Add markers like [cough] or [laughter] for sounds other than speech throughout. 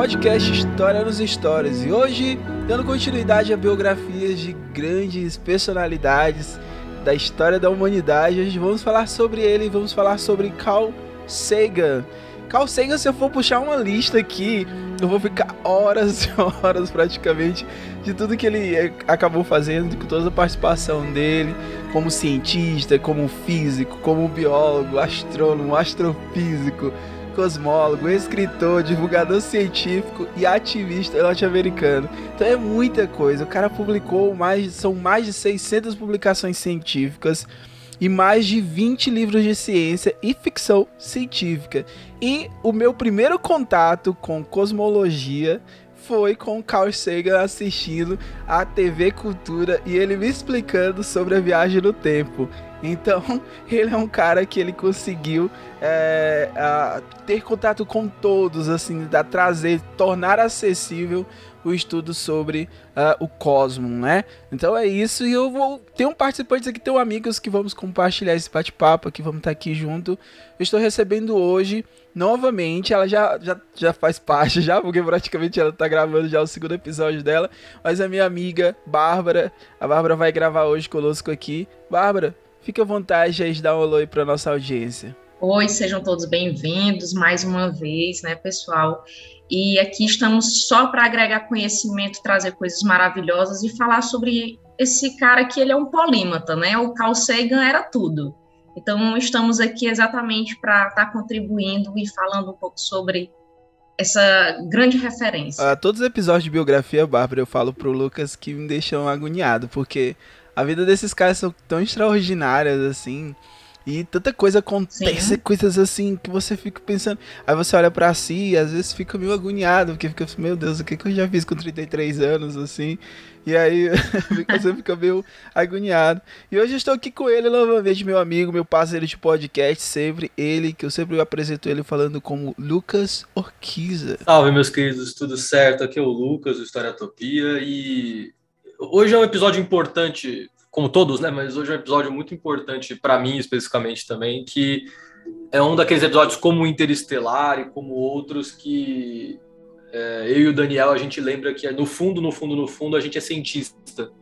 Podcast História nos Stories. E hoje, dando continuidade a biografias de grandes personalidades da história da humanidade, hoje vamos falar sobre ele, vamos falar sobre Carl Sagan. Carl Sagan, se eu for puxar uma lista aqui, eu vou ficar horas e horas praticamente de tudo que ele eh, acabou fazendo, com toda a participação dele, como cientista, como físico, como biólogo, astrônomo, astrofísico, cosmólogo, escritor, divulgador científico e ativista norte-americano. Então é muita coisa. O cara publicou mais, são mais de 600 publicações científicas e mais de 20 livros de ciência e ficção científica. E o meu primeiro contato com cosmologia foi com Carl Sagan assistindo a TV Cultura e ele me explicando sobre a viagem no tempo. Então, [laughs] ele é um cara que ele conseguiu é, a, ter contato com todos, assim, da trazer, tornar acessível o estudo sobre uh, o cosmo, né? Então é isso e eu vou ter um participante aqui, tenho amigos que vamos compartilhar esse bate-papo aqui, vamos estar aqui junto. Eu estou recebendo hoje novamente, ela já, já, já faz parte [laughs] já, porque praticamente ela está gravando já o segundo episódio dela, mas a minha amiga Bárbara, a Bárbara vai gravar hoje conosco aqui. Bárbara, fique à vontade aí de dar um alô aí para nossa audiência. Oi, sejam todos bem-vindos mais uma vez, né, pessoal? E aqui estamos só para agregar conhecimento, trazer coisas maravilhosas e falar sobre esse cara que ele é um polímata, né? O Carl Sagan era tudo. Então, estamos aqui exatamente para estar tá contribuindo e falando um pouco sobre essa grande referência. Uh, todos os episódios de biografia, Bárbara, eu falo pro Lucas que me deixam agoniado, porque a vida desses caras são tão extraordinárias, assim. E tanta coisa acontece, Sim. coisas assim que você fica pensando. Aí você olha para si e às vezes fica meio agoniado, porque fica, meu Deus, o que, que eu já fiz com 33 anos, assim. E aí [laughs] você fica meio agoniado. E hoje eu estou aqui com ele novamente, meu amigo, meu parceiro de podcast, sempre ele, que eu sempre apresento ele falando como Lucas Orquiza. Salve, meus queridos, tudo certo? Aqui é o Lucas, do História Topia, e hoje é um episódio importante como todos, né? Mas hoje é um episódio muito importante para mim especificamente também, que é um daqueles episódios como Interestelar e como outros que é, eu e o Daniel a gente lembra que no fundo, no fundo, no fundo a gente é cientista.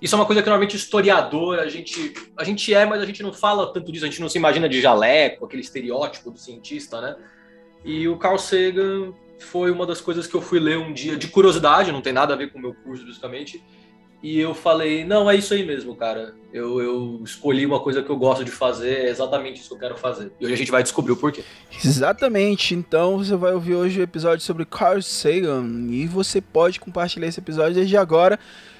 Isso é uma coisa que normalmente historiador a gente a gente é, mas a gente não fala tanto disso, a gente não se imagina de jaleco, aquele estereótipo do cientista, né? E o Carl Sagan foi uma das coisas que eu fui ler um dia de curiosidade, não tem nada a ver com o meu curso, justamente e eu falei, não, é isso aí mesmo, cara. Eu, eu escolhi uma coisa que eu gosto de fazer, é exatamente isso que eu quero fazer. E hoje a gente vai descobrir o porquê. Exatamente. Então você vai ouvir hoje o episódio sobre Carl Sagan. E você pode compartilhar esse episódio desde agora.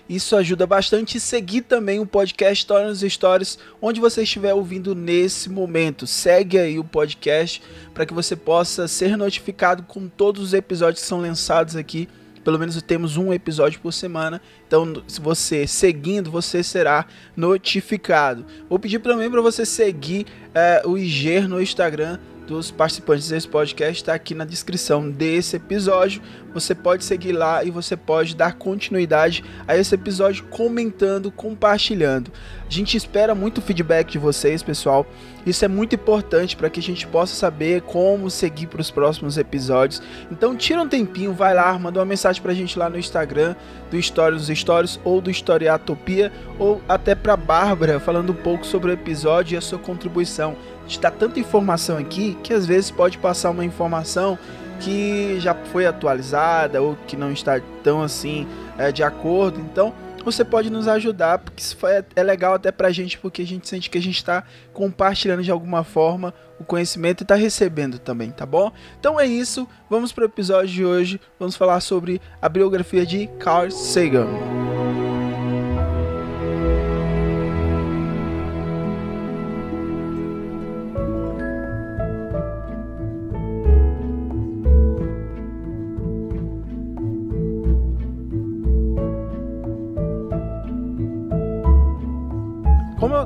Isso ajuda bastante. E seguir também o podcast História nos Stories, onde você estiver ouvindo nesse momento. Segue aí o podcast para que você possa ser notificado com todos os episódios que são lançados aqui pelo menos temos um episódio por semana. Então, se você seguindo, você será notificado. Vou pedir também para você seguir é, o IG no Instagram dos participantes desse podcast está aqui na descrição desse episódio. Você pode seguir lá e você pode dar continuidade a esse episódio comentando, compartilhando. A gente espera muito feedback de vocês, pessoal. Isso é muito importante para que a gente possa saber como seguir para os próximos episódios. Então tira um tempinho, vai lá, manda uma mensagem para a gente lá no Instagram do Histórias dos Stories ou do Historiatopia ou até para Bárbara falando um pouco sobre o episódio e a sua contribuição está tanta informação aqui que às vezes pode passar uma informação que já foi atualizada ou que não está tão assim é, de acordo. Então você pode nos ajudar, porque isso é, é legal até pra gente, porque a gente sente que a gente está compartilhando de alguma forma o conhecimento e está recebendo também, tá bom? Então é isso, vamos para o episódio de hoje, vamos falar sobre a biografia de Carl Sagan.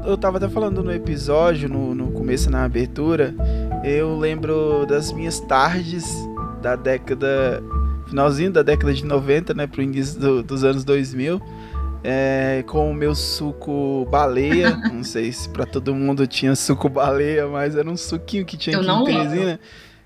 Eu, tava até falando no episódio, no, no começo, na abertura, eu lembro das minhas tardes da década. Finalzinho da década de 90, né? Pro início do, dos anos 2000. É, com o meu suco baleia. [laughs] não sei se para todo mundo tinha suco baleia, mas era um suquinho que tinha eu aqui em Teresina.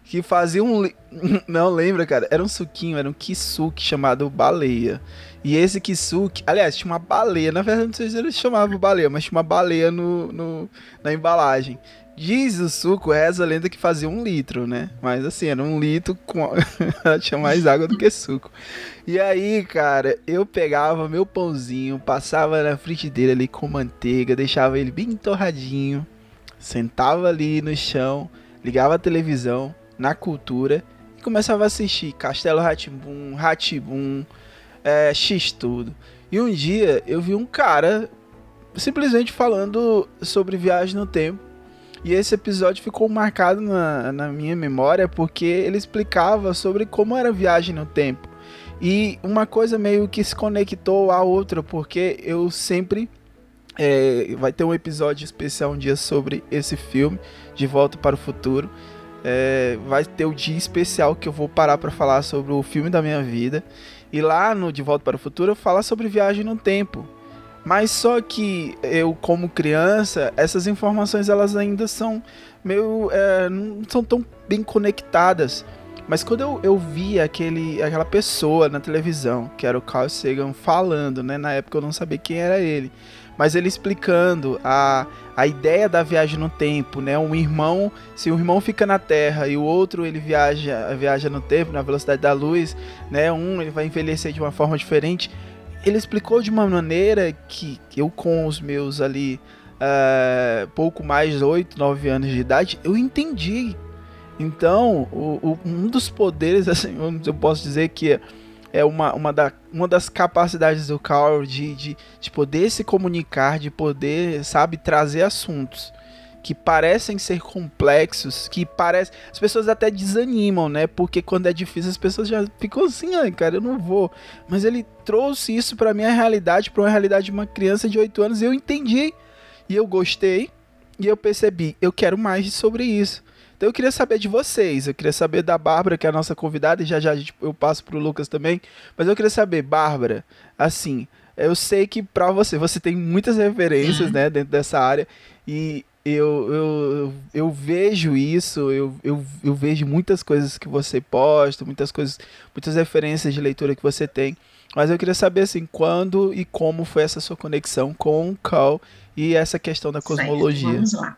Que fazia um. [laughs] Não lembra, cara? Era um suquinho, era um kisuke chamado baleia. E esse kisuke, aliás, tinha uma baleia. Na verdade, não sei se eles chamavam baleia, mas tinha uma baleia no, no na embalagem. Diz o suco, reza a lenda que fazia um litro, né? Mas assim, era um litro com. [laughs] tinha mais água do que suco. E aí, cara, eu pegava meu pãozinho, passava na frigideira ali com manteiga, deixava ele bem torradinho, sentava ali no chão, ligava a televisão na cultura e começava a assistir Castelo Ratimbum, Ratibum, é, X tudo. E um dia eu vi um cara simplesmente falando sobre viagem no tempo. E esse episódio ficou marcado na, na minha memória porque ele explicava sobre como era a viagem no tempo. E uma coisa meio que se conectou à outra, porque eu sempre. É, vai ter um episódio especial um dia sobre esse filme, De Volta para o Futuro. É, vai ter o dia especial que eu vou parar para falar sobre o filme da minha vida. E lá no De Volta para o Futuro eu falo sobre viagem no tempo. Mas só que eu, como criança, essas informações elas ainda são meio. É, não são tão bem conectadas. Mas quando eu, eu vi aquele, aquela pessoa na televisão, que era o Carl Sagan, falando, né? Na época eu não sabia quem era ele. Mas ele explicando a, a ideia da viagem no tempo, né? Um irmão, se um irmão fica na Terra e o outro ele viaja, viaja no tempo, na velocidade da luz, né? Um ele vai envelhecer de uma forma diferente. Ele explicou de uma maneira que eu com os meus ali uh, pouco mais de 8, 9 anos de idade, eu entendi então, o, o, um dos poderes, [laughs] assim, eu posso dizer que é uma, uma, da, uma das capacidades do Carl de, de, de poder se comunicar, de poder, sabe, trazer assuntos que parecem ser complexos, que parece, as pessoas até desanimam, né? Porque quando é difícil as pessoas já ficam assim, ai, cara, eu não vou. Mas ele trouxe isso para minha realidade, para uma realidade de uma criança de 8 anos, e eu entendi, e eu gostei, e eu percebi, eu quero mais sobre isso. Então eu queria saber de vocês, eu queria saber da Bárbara, que é a nossa convidada, e já já eu passo pro Lucas também. Mas eu queria saber, Bárbara, assim, eu sei que para você, você tem muitas referências, né, dentro dessa área, e eu, eu, eu vejo isso, eu, eu, eu vejo muitas coisas que você posta, muitas coisas, muitas referências de leitura que você tem. Mas eu queria saber assim, quando e como foi essa sua conexão com o Cal e essa questão da cosmologia. Certo, vamos lá.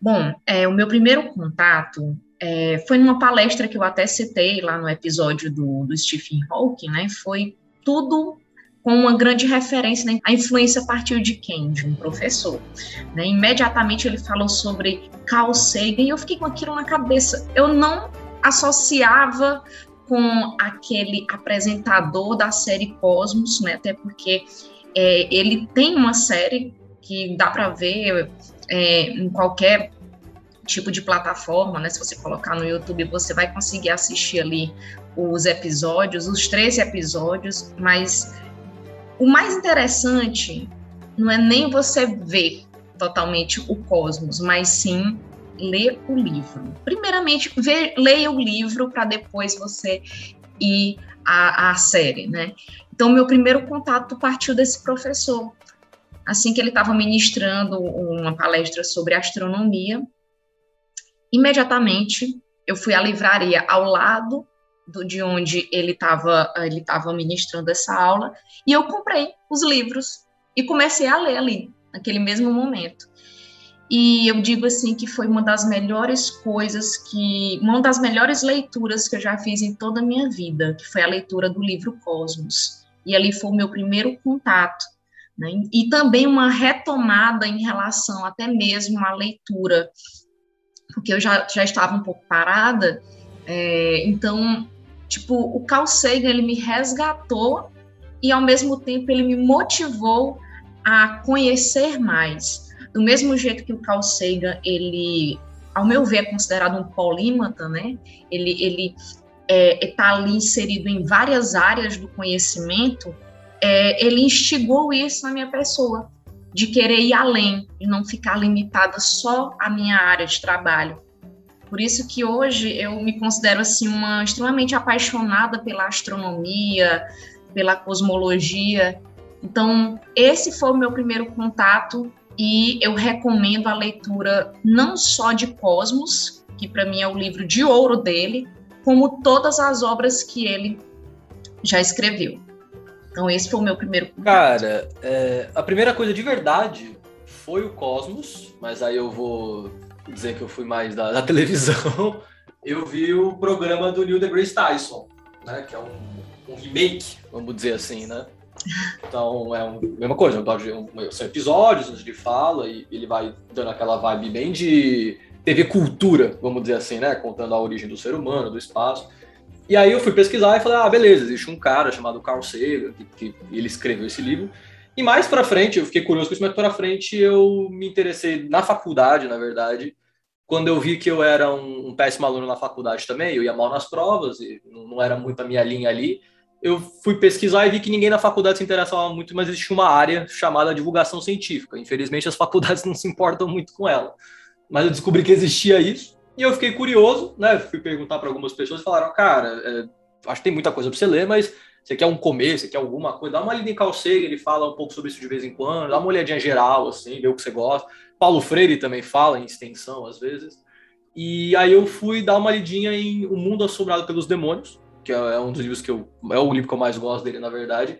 Bom, é, o meu primeiro contato é, foi numa palestra que eu até citei lá no episódio do, do Stephen Hawking, né? Foi tudo com uma grande referência, né? a influência partiu de quem? De um professor. Né? Imediatamente ele falou sobre Carl Sagan e eu fiquei com aquilo na cabeça. Eu não associava com aquele apresentador da série Cosmos, né? até porque é, ele tem uma série que dá para ver é, em qualquer tipo de plataforma, né? Se você colocar no YouTube, você vai conseguir assistir ali os episódios, os três episódios, mas o mais interessante não é nem você ver totalmente o cosmos, mas sim ler o livro. Primeiramente, leia o livro para depois você ir à, à série, né? Então, meu primeiro contato partiu desse professor, assim que ele estava ministrando uma palestra sobre astronomia, imediatamente eu fui à livraria ao lado do, de onde ele estava ele tava ministrando essa aula e eu comprei os livros e comecei a ler ali naquele mesmo momento. E eu digo assim que foi uma das melhores coisas que uma das melhores leituras que eu já fiz em toda a minha vida, que foi a leitura do livro Cosmos. E ali foi o meu primeiro contato né? E também uma retomada em relação até mesmo à leitura, porque eu já, já estava um pouco parada, é, então, tipo, o Carl Sagan, ele me resgatou e, ao mesmo tempo, ele me motivou a conhecer mais. Do mesmo jeito que o Carl Sagan, ele, ao meu ver, é considerado um polímata, né? Ele, ele está é, tá ali inserido em várias áreas do conhecimento, é, ele instigou isso na minha pessoa. de querer ir além e não ficar limitada só à minha área de trabalho. Por isso que hoje eu me considero assim uma extremamente apaixonada pela astronomia, pela cosmologia. Então, esse foi o meu primeiro contato e eu recomendo a leitura não só de Cosmos, que para mim é o livro de ouro dele, como todas as obras que ele já escreveu. Então, esse foi o meu primeiro contato. Cara, é, a primeira coisa de verdade foi o Cosmos, mas aí eu vou dizer que eu fui mais da, da [laughs] televisão. Eu vi o programa do Neil deGrasse Tyson, né? Que é um, um remake, vamos dizer assim, né? Então é a mesma coisa, são episódios onde ele fala e ele vai dando aquela vibe bem de TV cultura, vamos dizer assim, né? Contando a origem do ser humano, do espaço. E aí eu fui pesquisar e falei, ah, beleza, existe um cara chamado Carl Sagan, que, que ele escreveu esse livro. E mais para frente, eu fiquei curioso com isso, mas para frente eu me interessei na faculdade, na verdade, quando eu vi que eu era um, um, péssimo aluno na faculdade também, eu ia mal nas provas e não, não era muito a minha linha ali, eu fui pesquisar e vi que ninguém na faculdade se interessava muito, mas existia uma área chamada divulgação científica. Infelizmente, as [laughs] faculdades não se importam muito com ela. Mas eu descobri que existia isso e eu fiquei curioso, né? Fui perguntar para algumas pessoas falaram: cara, é, acho que tem muita coisa para você ler, mas você quer um começo, você quer alguma coisa, dá uma lida em Carl ele fala um pouco sobre isso de vez em quando, dá uma olhadinha geral, assim, vê o que você gosta. Paulo Freire também fala em extensão, às vezes. E aí eu fui dar uma lidinha em O Mundo Assombrado pelos Demônios, que é, é um dos livros que eu... é o livro que eu mais gosto dele, na verdade.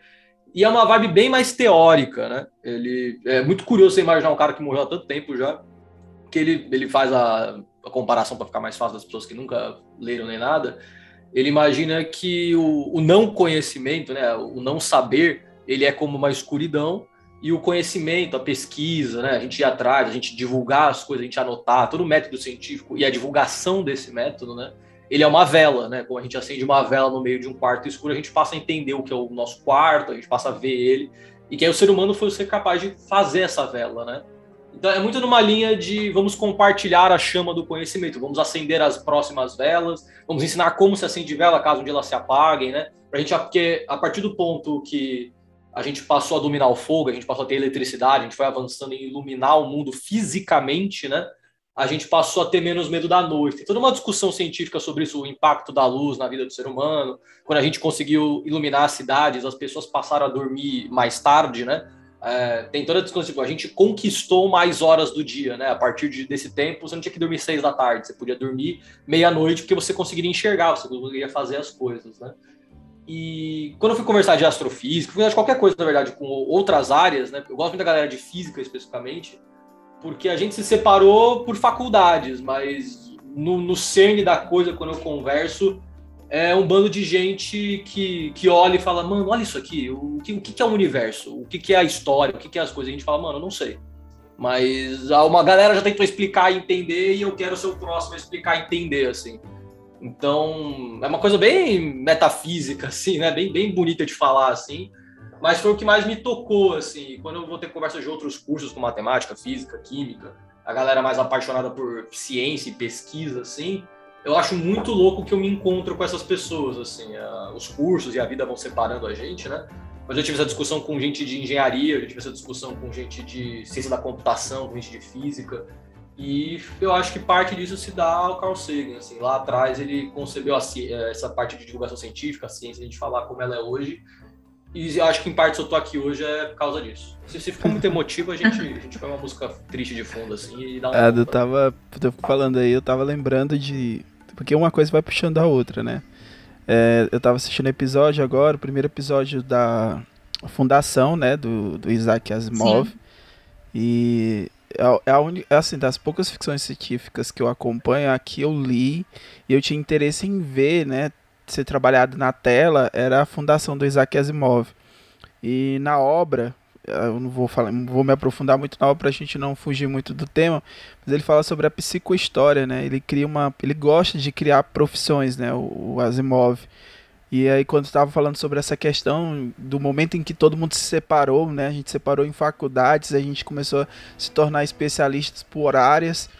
E é uma vibe bem mais teórica, né? Ele é muito curioso você imaginar um cara que morreu há tanto tempo já, que ele, ele faz a, a comparação para ficar mais fácil das pessoas que nunca leram nem nada. Ele imagina que o, o não conhecimento, né, o não saber, ele é como uma escuridão e o conhecimento, a pesquisa, né, a gente ir atrás, a gente divulgar as coisas, a gente anotar, todo o método científico e a divulgação desse método, né, ele é uma vela, né? Como a gente acende uma vela no meio de um quarto escuro, a gente passa a entender o que é o nosso quarto, a gente passa a ver ele, e que aí o ser humano foi ser capaz de fazer essa vela, né? Então é muito numa linha de vamos compartilhar a chama do conhecimento, vamos acender as próximas velas, vamos ensinar como se acende vela caso um dia elas se apaguem, né? Pra gente, porque a partir do ponto que a gente passou a dominar o fogo, a gente passou a ter eletricidade, a gente foi avançando em iluminar o mundo fisicamente, né? A gente passou a ter menos medo da noite. Tem toda uma discussão científica sobre isso, o impacto da luz na vida do ser humano. Quando a gente conseguiu iluminar as cidades, as pessoas passaram a dormir mais tarde, né? É, tem toda a discussão, tipo, a gente conquistou mais horas do dia, né? A partir de, desse tempo, você não tinha que dormir seis da tarde, você podia dormir meia-noite, porque você conseguiria enxergar, você conseguiria fazer as coisas, né? E quando eu fui conversar de astrofísica, fui de qualquer coisa, na verdade, com outras áreas, né? Eu gosto muito da galera de física especificamente, porque a gente se separou por faculdades, mas no, no cerne da coisa, quando eu converso, é um bando de gente que, que olha e fala, mano, olha isso aqui, o que, o que é o universo? O que é a história? O que é as coisas? A gente fala, mano, eu não sei. Mas uma galera já tentou explicar e entender e eu quero ser o próximo a explicar e entender, assim. Então, é uma coisa bem metafísica, assim, né? Bem, bem bonita de falar, assim. Mas foi o que mais me tocou, assim. Quando eu vou ter conversa de outros cursos com matemática, física, química, a galera mais apaixonada por ciência e pesquisa, assim, eu acho muito louco que eu me encontro com essas pessoas, assim, os cursos e a vida vão separando a gente, né? Mas eu tive essa discussão com gente de engenharia, eu tive essa discussão com gente de ciência da computação, com gente de física, e eu acho que parte disso se dá ao Carl Sagan, assim, lá atrás ele concebeu a, essa parte de divulgação científica, a ciência, a gente falar como ela é hoje, e eu acho que em parte se eu tô aqui hoje é por causa disso. Se, se ficou muito emotivo, a gente, a gente põe uma música triste de fundo, assim, e dá uma. É, eu tava. Tô falando aí, eu tava lembrando de porque uma coisa vai puxando a outra, né? É, eu tava assistindo o episódio agora, o primeiro episódio da fundação, né, do, do Isaac Asimov. Sim. E é, é, a un... é assim, das poucas ficções científicas que eu acompanho, aqui eu li e eu tinha interesse em ver, né, ser trabalhado na tela, era a fundação do Isaac Asimov. E na obra, eu não vou falar, vou me aprofundar muito na obra para a gente não fugir muito do tema, mas ele fala sobre a psicohistória, né? Ele cria uma, ele gosta de criar profissões, né? O, o Asimov. E aí quando estava falando sobre essa questão do momento em que todo mundo se separou, né? A gente separou em faculdades, a gente começou a se tornar especialistas por áreas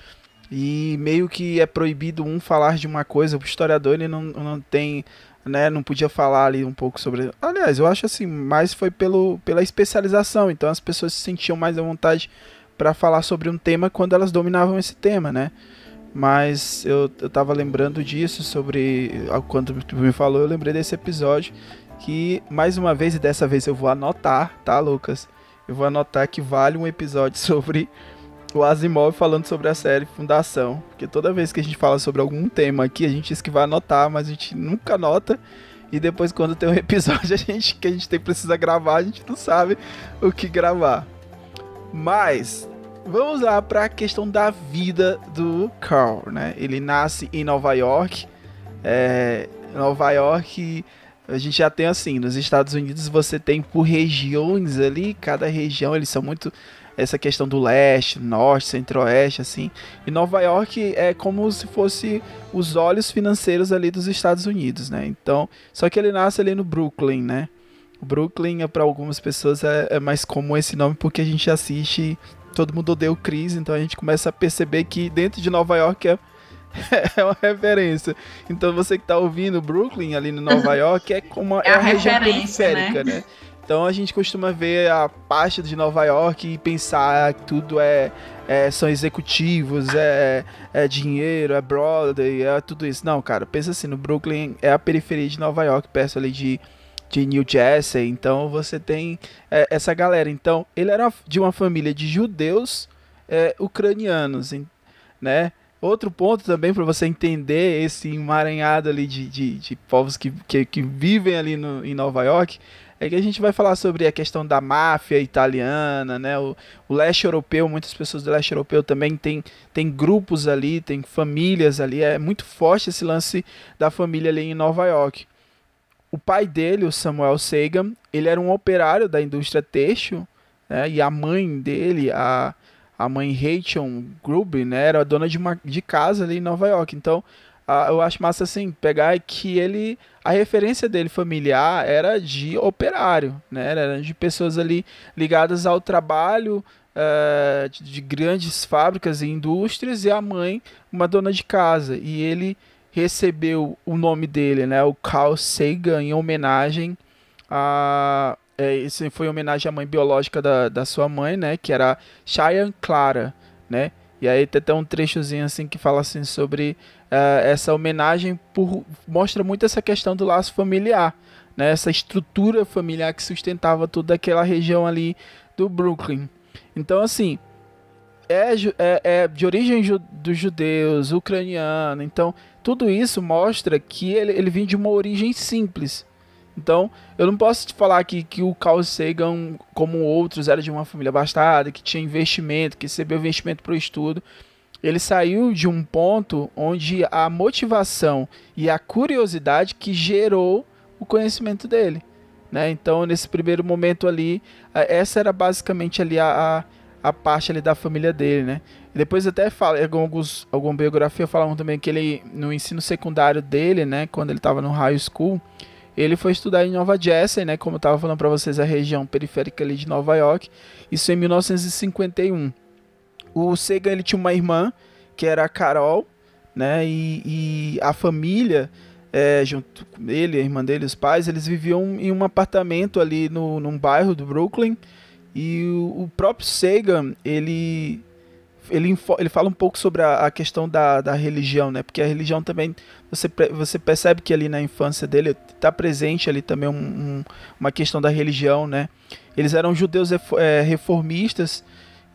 e meio que é proibido um falar de uma coisa. O historiador ele não, não tem né, não podia falar ali um pouco sobre. Aliás, eu acho assim, mais foi pelo, pela especialização. Então as pessoas se sentiam mais à vontade para falar sobre um tema quando elas dominavam esse tema, né? Mas eu, eu tava lembrando disso sobre. Quando tu me falou, eu lembrei desse episódio. Que mais uma vez, e dessa vez eu vou anotar, tá, Lucas? Eu vou anotar que vale um episódio [laughs] sobre o Asimov falando sobre a série Fundação. Porque toda vez que a gente fala sobre algum tema aqui, a gente diz que vai anotar, mas a gente nunca anota. E depois, quando tem um [laughs] episódio a gente, que a gente tem, precisa gravar, a gente não sabe o que gravar. Mas, vamos lá para a questão da vida do Carl, né? Ele nasce em Nova York. É, Nova York, a gente já tem assim, nos Estados Unidos você tem por regiões ali, cada região eles são muito essa questão do leste, norte, centro-oeste, assim. E Nova York é como se fosse os olhos financeiros ali dos Estados Unidos, né? Então, só que ele nasce ali no Brooklyn, né? O Brooklyn, para algumas pessoas, é, é, mais comum esse nome porque a gente assiste Todo Mundo Odeia o Chris, então a gente começa a perceber que dentro de Nova York é, [laughs] é uma referência. Então você que está ouvindo Brooklyn ali no Nova [laughs] York é como é, é a, a região periférica, né? né? Então a gente costuma ver a parte de Nova York e pensar que tudo é, é são executivos, é, é, dinheiro, é Broadway, é tudo isso. Não, cara, pensa assim, no Brooklyn é a periferia de Nova York, perto ali de, de New Jersey. Então você tem é, essa galera. Então ele era de uma família de judeus é, ucranianos, né? Outro ponto também para você entender esse emaranhado ali de, de, de povos que, que, que, vivem ali no, em Nova York é que a gente vai falar sobre a questão da máfia italiana, né? O, o, leste europeu, muitas pessoas do leste europeu também tem, tem grupos ali, tem famílias ali. É muito forte esse lance da família ali em Nova York. O pai dele, o Samuel Sagan, ele era um operário da indústria têxtil, né? E a mãe dele, a, a mãe Rachel Grubb, né? Era dona de, uma, de casa ali em Nova York. Então, eu acho massa assim, pegar que ele a referência dele familiar era de operário, né? Era de pessoas ali ligadas ao trabalho uh, de, de, grandes fábricas e indústrias e a mãe uma dona de casa e ele recebeu o nome dele, né? O Carl Sagan em homenagem a é, isso foi em homenagem à mãe biológica da, da sua mãe, né? Que era Cheyenne Clara, né? E aí tem até um trechozinho assim que fala assim sobre uh, essa homenagem por mostra muito essa questão do laço familiar, né? Essa estrutura familiar que sustentava toda aquela região ali do Brooklyn. Então assim é, é, é de origem ju dos judeus, ucraniano. Então tudo isso mostra que ele, ele vem de uma origem simples. Então, eu não posso te falar que, que o Carl Sagan, como outros, era de uma família abastada, que tinha investimento, que recebeu investimento para o estudo. Ele saiu de um ponto onde a motivação e a curiosidade que gerou o conhecimento dele. Né? Então, nesse primeiro momento ali, essa era basicamente ali a, a, a parte ali da família dele, né? E depois até fala, alguns, alguma biografia falavam também que ele, no ensino secundário dele, né, quando ele estava no high school, ele foi estudar em Nova Jersey, né, como eu estava falando para vocês, a região periférica ali de Nova York, isso em 1951. O Sagan ele tinha uma irmã, que era a Carol, né, e, e a família, é, junto com ele, a irmã dele, os pais, eles viviam em um apartamento ali no, num bairro do Brooklyn, e o, o próprio Sagan, ele ele, ele fala um pouco sobre a, a, questão da, da religião, né? Porque a religião também, você, você percebe que ali na infância dele está presente ali também um, um, uma questão da religião, né? Eles eram judeus é, reformistas,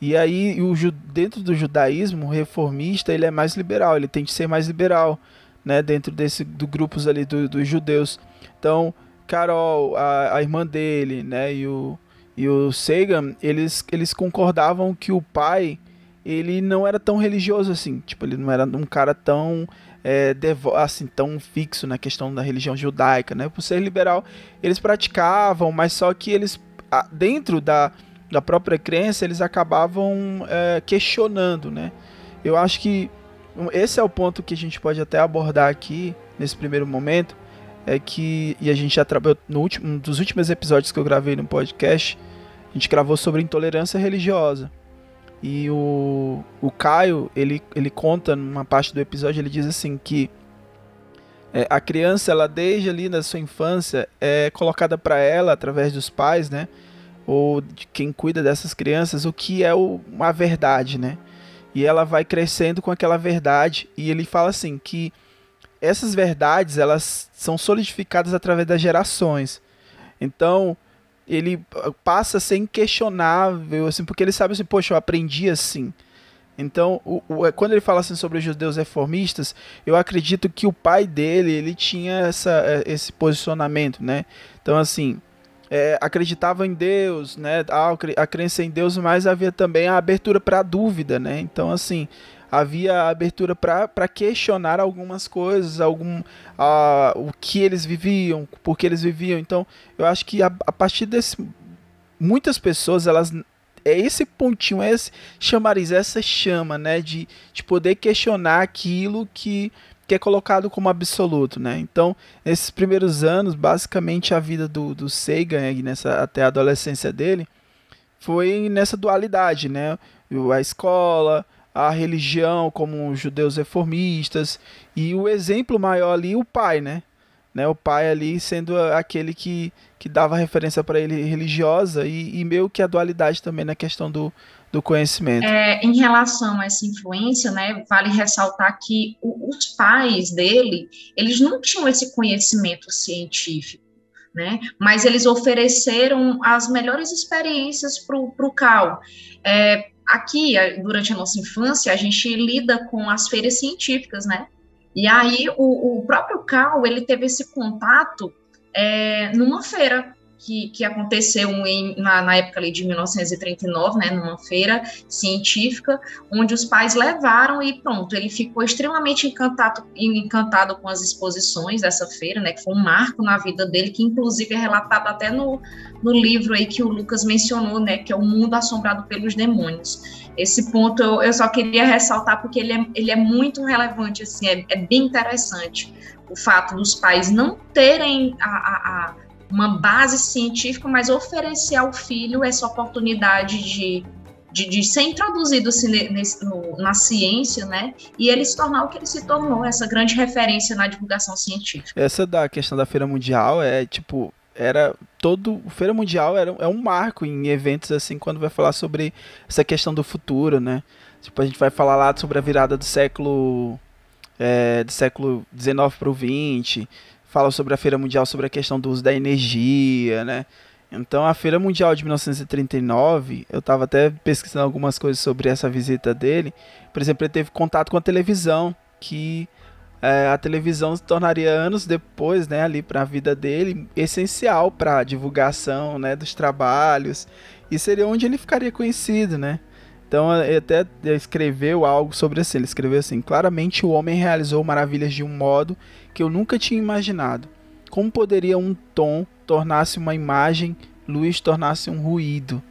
e aí o, dentro do judaísmo, o reformista ele é mais liberal, ele tem que ser mais liberal, né? Dentro desse do grupos ali do, dos judeus. Então, Carol, a, a irmã dele, né? E o, e o Sagan, eles, eles concordavam que o pai ele não era tão religioso assim. Tipo, ele não era um cara tão é, devo assim, tão fixo na questão da religião judaica, né? Por ser liberal, eles praticavam, mas só que eles, dentro da, da própria crença, eles acabavam é, questionando, né? Eu acho que esse é o ponto que a gente pode até abordar aqui, nesse primeiro momento, é que, e a gente já trabalhou no último, um dos últimos episódios que eu gravei no podcast, a gente gravou sobre intolerância religiosa. E o, o Caio, ele, ele conta numa parte do episódio, ele diz assim que é, a criança, ela desde ali na sua infância, é colocada para ela, através dos pais, né? Ou de quem cuida dessas crianças, o que é o, uma verdade, né? E ela vai crescendo com aquela verdade. E ele fala assim que essas verdades elas são solidificadas através das gerações. Então ele passa a ser inquestionável, assim, porque ele sabe assim, poxa, eu aprendi assim. Então, o, o, quando ele fala assim sobre os judeus reformistas, eu acredito que o pai dele ele tinha essa, é, esse posicionamento, né? Então, assim, é, acreditava em Deus, né? A, a crença em Deus, mas havia também a abertura para a dúvida, né? Então, assim, havia abertura para questionar algumas coisas, algum uh, o que eles viviam, por que eles viviam. Então, eu acho que a, a partir desse muitas pessoas elas é esse pontinho, é esse chamariz, essa chama, né, de, de poder questionar aquilo que, que é colocado como absoluto, né? Então, nesses primeiros anos, basicamente a vida do, do Sagan, nessa, até a adolescência dele, foi nessa dualidade, né? A escola, a religião, como judeus reformistas, e o exemplo maior ali, o pai, né? né? O pai ali sendo aquele que, que dava referência para ele religiosa e, e meio que a dualidade também na questão do, do conhecimento. É, em relação a essa influência, né, vale ressaltar que o, os pais dele, eles não tinham esse conhecimento científico, né, mas eles ofereceram as melhores experiências para o Cal. É, aqui, durante a nossa infância, a gente lida com as feiras científicas, né, e aí o, o próprio Cal, ele teve esse contato é, numa feira que, que aconteceu em, na, na, época ali de 1939, né, numa feira científica, onde os pais levaram e pronto, ele ficou extremamente encantado, encantado com as exposições dessa feira, né, que foi um marco na vida dele, que inclusive é relatado até no, no livro aí que o Lucas mencionou, né, que é O Mundo Assombrado pelos Demônios. Esse ponto eu, eu só queria ressaltar porque ele é, ele é muito relevante, assim, é, é bem interessante o fato dos pais não terem a, a, a uma base científica, mas oferecer ao filho essa oportunidade de, de, de ser introduzido assim, nesse, no, na ciência, né? E ele se tornar o que ele se tornou, essa grande referência na divulgação científica. Essa da questão da Feira Mundial é tipo. Era todo. Feira Mundial era, é um marco em eventos assim, quando vai falar sobre essa questão do futuro, né? Tipo, a gente vai falar lá sobre a virada do século. É, do século XIX para o XX fala sobre a Feira Mundial, sobre a questão do uso da energia, né? Então, a Feira Mundial de 1939, eu estava até pesquisando algumas coisas sobre essa visita dele. Por exemplo, ele teve contato com a televisão, que é, a televisão se tornaria anos depois, né, ali para a vida dele, essencial para a divulgação, né, dos trabalhos. E seria onde ele ficaria conhecido, né? Então, ele até escreveu algo sobre assim. Ele escreveu assim: claramente o homem realizou maravilhas de um modo que eu nunca tinha imaginado. Como poderia um tom tornar-se uma imagem, luz tornar-se um ruído?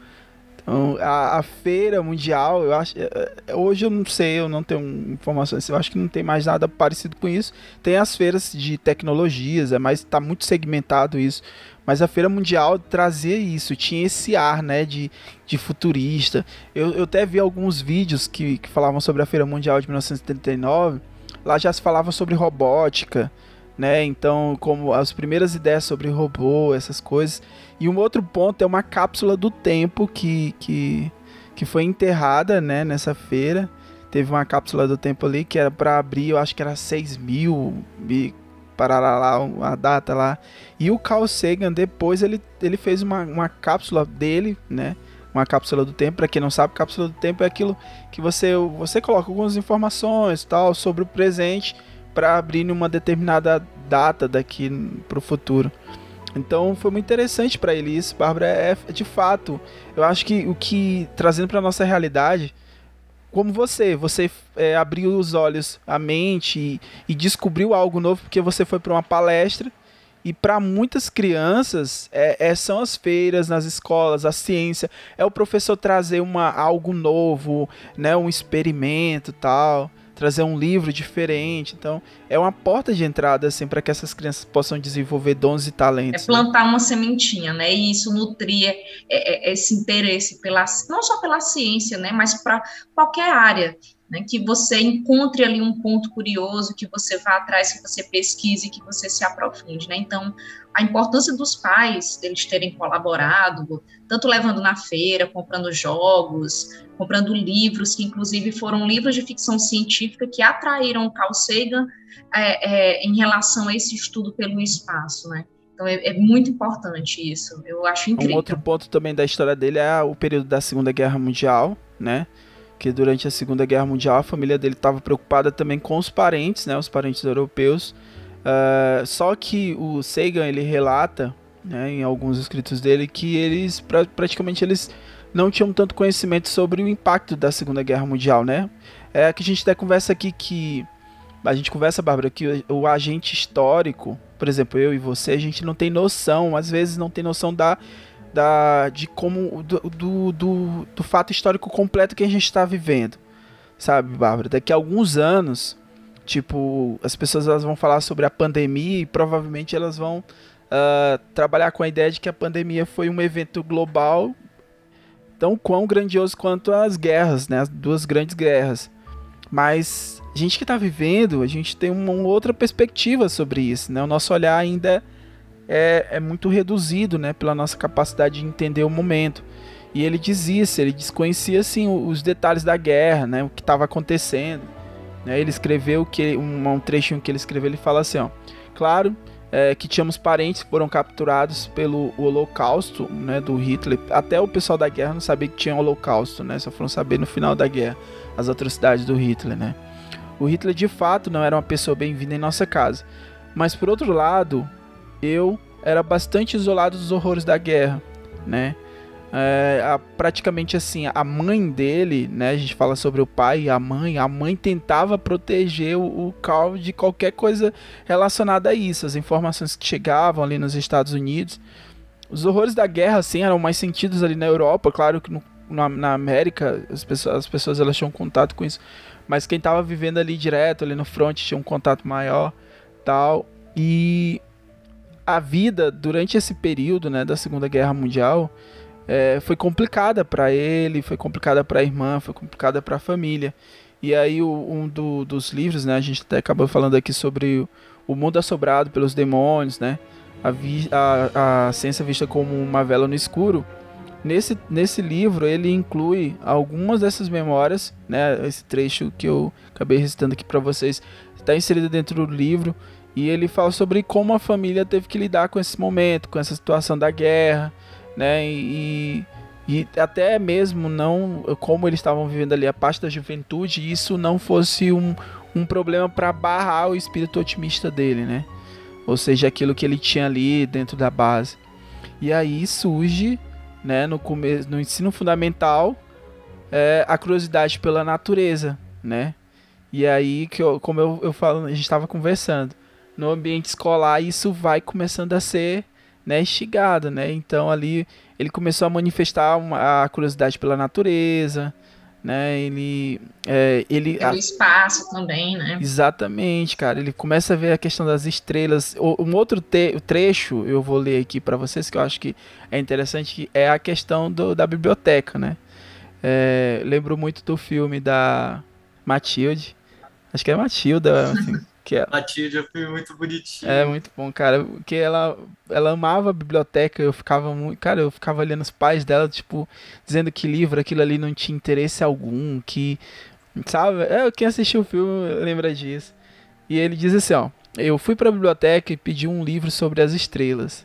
Então, a, a, feira mundial, eu acho. É, é, hoje eu não sei, eu não tenho informações, eu acho que não tem mais nada parecido com isso. Tem as feiras de tecnologias, é mas está muito segmentado isso. Mas a feira mundial trazia isso, tinha esse ar, né, de, de futurista. Eu, eu até vi alguns vídeos que, que falavam sobre a feira mundial de 1939. Lá já se falava sobre robótica, né? Então, como as primeiras ideias sobre robô, essas coisas. E um outro ponto é uma cápsula do tempo que, que, que foi enterrada, né, nessa feira. Teve uma cápsula do tempo ali que era para abrir, eu acho que era 6 mil, parará lá, a data lá. E o Carl Sagan, depois, ele, ele fez uma, uma cápsula dele, né? Uma cápsula do tempo, para quem não sabe, cápsula do tempo é aquilo que você, você coloca algumas informações tal sobre o presente para abrir numa determinada data daqui para o futuro. Então foi muito interessante para ele isso, Bárbara. É, é, de fato, eu acho que o que trazendo para nossa realidade, como você, você é, abriu os olhos, a mente e, e descobriu algo novo porque você foi para uma palestra. E para muitas crianças, é, é, são as feiras nas escolas, a ciência, é o professor trazer uma, algo novo, né, um experimento tal trazer um livro diferente. Então, é uma porta de entrada assim para que essas crianças possam desenvolver dons e talentos. É plantar né? uma sementinha, né? E isso nutrir é, é, é esse interesse pela não só pela ciência, né, mas para qualquer área. né, que você encontre ali um ponto curioso, que você vá atrás, que você pesquise, que você se aprofunde, né? Então, a importância dos pais, eles terem colaborado, tanto levando na feira, comprando jogos, comprando livros, que inclusive foram livros de ficção científica que atraíram Carl Sagan é, é, em relação a esse estudo pelo espaço, né? Então é, é, muito importante isso. Eu acho incrível. Um outro ponto também da história dele é o período da Segunda Guerra Mundial, né? Que durante a Segunda Guerra Mundial a família dele estava preocupada também com os parentes, né? Os parentes europeus. Uh, só que o Sagan ele relata, né, em alguns escritos dele, que eles pra, praticamente eles não tinham tanto conhecimento sobre o impacto da Segunda Guerra Mundial, né? É que a gente até conversa aqui que a gente conversa, Bárbara, que o, o agente histórico por exemplo, eu e você, a gente não tem noção, às vezes não tem noção da, da de como do, do, do, do fato histórico completo que a gente está vivendo, sabe, Bárbara? Daqui a alguns anos, tipo, as pessoas elas vão falar sobre a pandemia e provavelmente elas vão uh, trabalhar com a ideia de que a pandemia foi um evento global tão quão grandioso quanto as guerras, né? As duas grandes guerras. Mas a gente que está vivendo, a gente tem uma outra perspectiva sobre isso, né? O nosso olhar ainda é, é muito reduzido, né? Pela nossa capacidade de entender o momento. E ele diz isso, ele desconhecia assim os detalhes da guerra, né? O que estava acontecendo. Né? Ele escreveu que um, um que ele escreveu, ele fala assim, ó. Claro é, que tínhamos parentes que foram capturados pelo Holocausto, né? Do Hitler. Até o pessoal da guerra não sabia que tinha Holocausto, né? Só foram saber no final da guerra as atrocidades do Hitler, né? O Hitler de fato não era uma pessoa bem-vinda em nossa casa. Mas por outro lado, eu era bastante isolado dos horrores da guerra, né? É, a, praticamente assim, a mãe dele, né? A gente fala sobre o pai e a mãe. A mãe tentava proteger o, o Carl de qualquer coisa relacionada a isso. As informações que chegavam ali nos Estados Unidos. Os horrores da guerra, assim, eram mais sentidos ali na Europa. Claro que no, na, na América as pessoas, as pessoas elas tinham contato com isso mas quem tava vivendo ali direto, ali no front, tinha um contato maior, tal. E a vida durante esse período, né, da Segunda Guerra Mundial, é, foi complicada para ele, foi complicada para a irmã, foi complicada para a família. E aí o, um do, dos livros, né, a gente até acabou falando aqui sobre o, mundo assobrado pelos demônios, né, a, vi, a, a ciência vista como uma vela no escuro. Nesse, nesse livro ele inclui algumas dessas memórias, né? Esse trecho que eu acabei recitando aqui para vocês está inserido dentro do livro e ele fala sobre como a família teve que lidar com esse momento, com essa situação da guerra, né? E, e até mesmo não como eles estavam vivendo ali a parte da juventude, isso não fosse um, um problema para barrar o espírito otimista dele, né? Ou seja, aquilo que ele tinha ali dentro da base. E aí surge né, no começo, no ensino fundamental, é, a curiosidade pela natureza, né? E aí que eu, como eu, eu falo, a gente estava conversando, no ambiente escolar isso vai começando a ser, né, instigado, né? Então ali ele começou a manifestar uma, a curiosidade pela natureza, né? Ele, é, ele Pelo a... espaço também, né? Exatamente, cara. Ele começa a ver a questão das estrelas. Um outro te... trecho eu vou ler aqui para vocês que eu acho que é interessante é a questão do, da biblioteca, né? É, lembro muito do filme da Matilde. Acho que é Matilda, assim, que ela... É um filme muito bonitinho. É muito bom, cara. Que ela, ela amava a biblioteca. Eu ficava muito. Cara, eu ficava olhando os pais dela, tipo, dizendo que livro, aquilo ali não tinha interesse algum. Que. Sabe? É, quem assistiu o filme lembra disso. E ele diz assim: ó. Eu fui para a biblioteca e pedi um livro sobre as estrelas.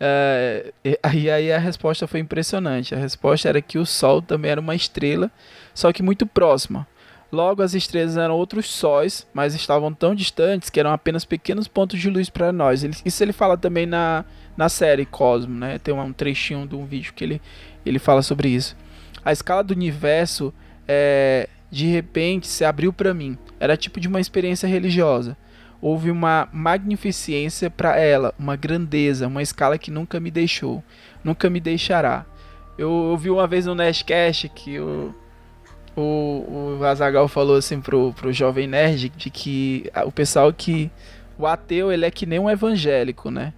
É, e aí a resposta foi impressionante. A resposta era que o Sol também era uma estrela, só que muito próxima. Logo, as estrelas eram outros sóis, mas estavam tão distantes que eram apenas pequenos pontos de luz para nós. Ele, isso ele fala também na, na série Cosmo, né? Tem um trechinho de um vídeo que ele, ele fala sobre isso. A escala do universo, é, de repente, se abriu para mim. Era tipo de uma experiência religiosa. Houve uma magnificência para ela, uma grandeza, uma escala que nunca me deixou, nunca me deixará. Eu ouvi uma vez no Nerdcast que o o, o Azagal falou assim pro, pro Jovem Nerd de que o pessoal que. O ateu ele é que nem um evangélico, né?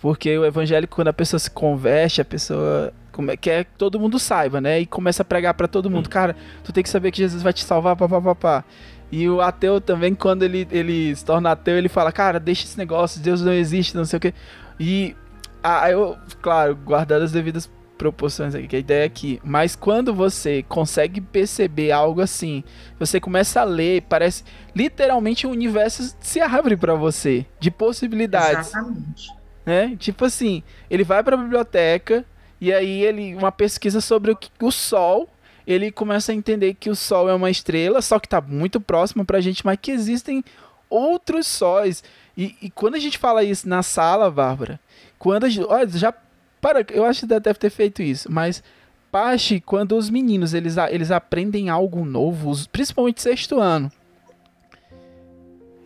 Porque o evangélico, quando a pessoa se converte, a pessoa como é, quer que todo mundo saiba, né? E começa a pregar para todo mundo, cara, tu tem que saber que Jesus vai te salvar, papapá. E o ateu também, quando ele, ele se torna ateu, ele fala, cara, deixa esse negócio, Deus não existe, não sei o quê. E ah, eu, claro, guardando as devidas proporções aqui, que a ideia é aqui. Mas quando você consegue perceber algo assim, você começa a ler, parece literalmente o universo se abre para você de possibilidades. Exatamente. Né? Tipo assim, ele vai para a biblioteca e aí ele uma pesquisa sobre o, o sol, ele começa a entender que o sol é uma estrela, só que está muito próximo para a gente, mas que existem outros sóis. E, e, quando a gente fala isso na sala, Bárbara, quando a gente, olha, já para, eu acho que deve ter feito isso, mas parte quando os meninos eles, eles aprendem algo novo, principalmente sexto ano,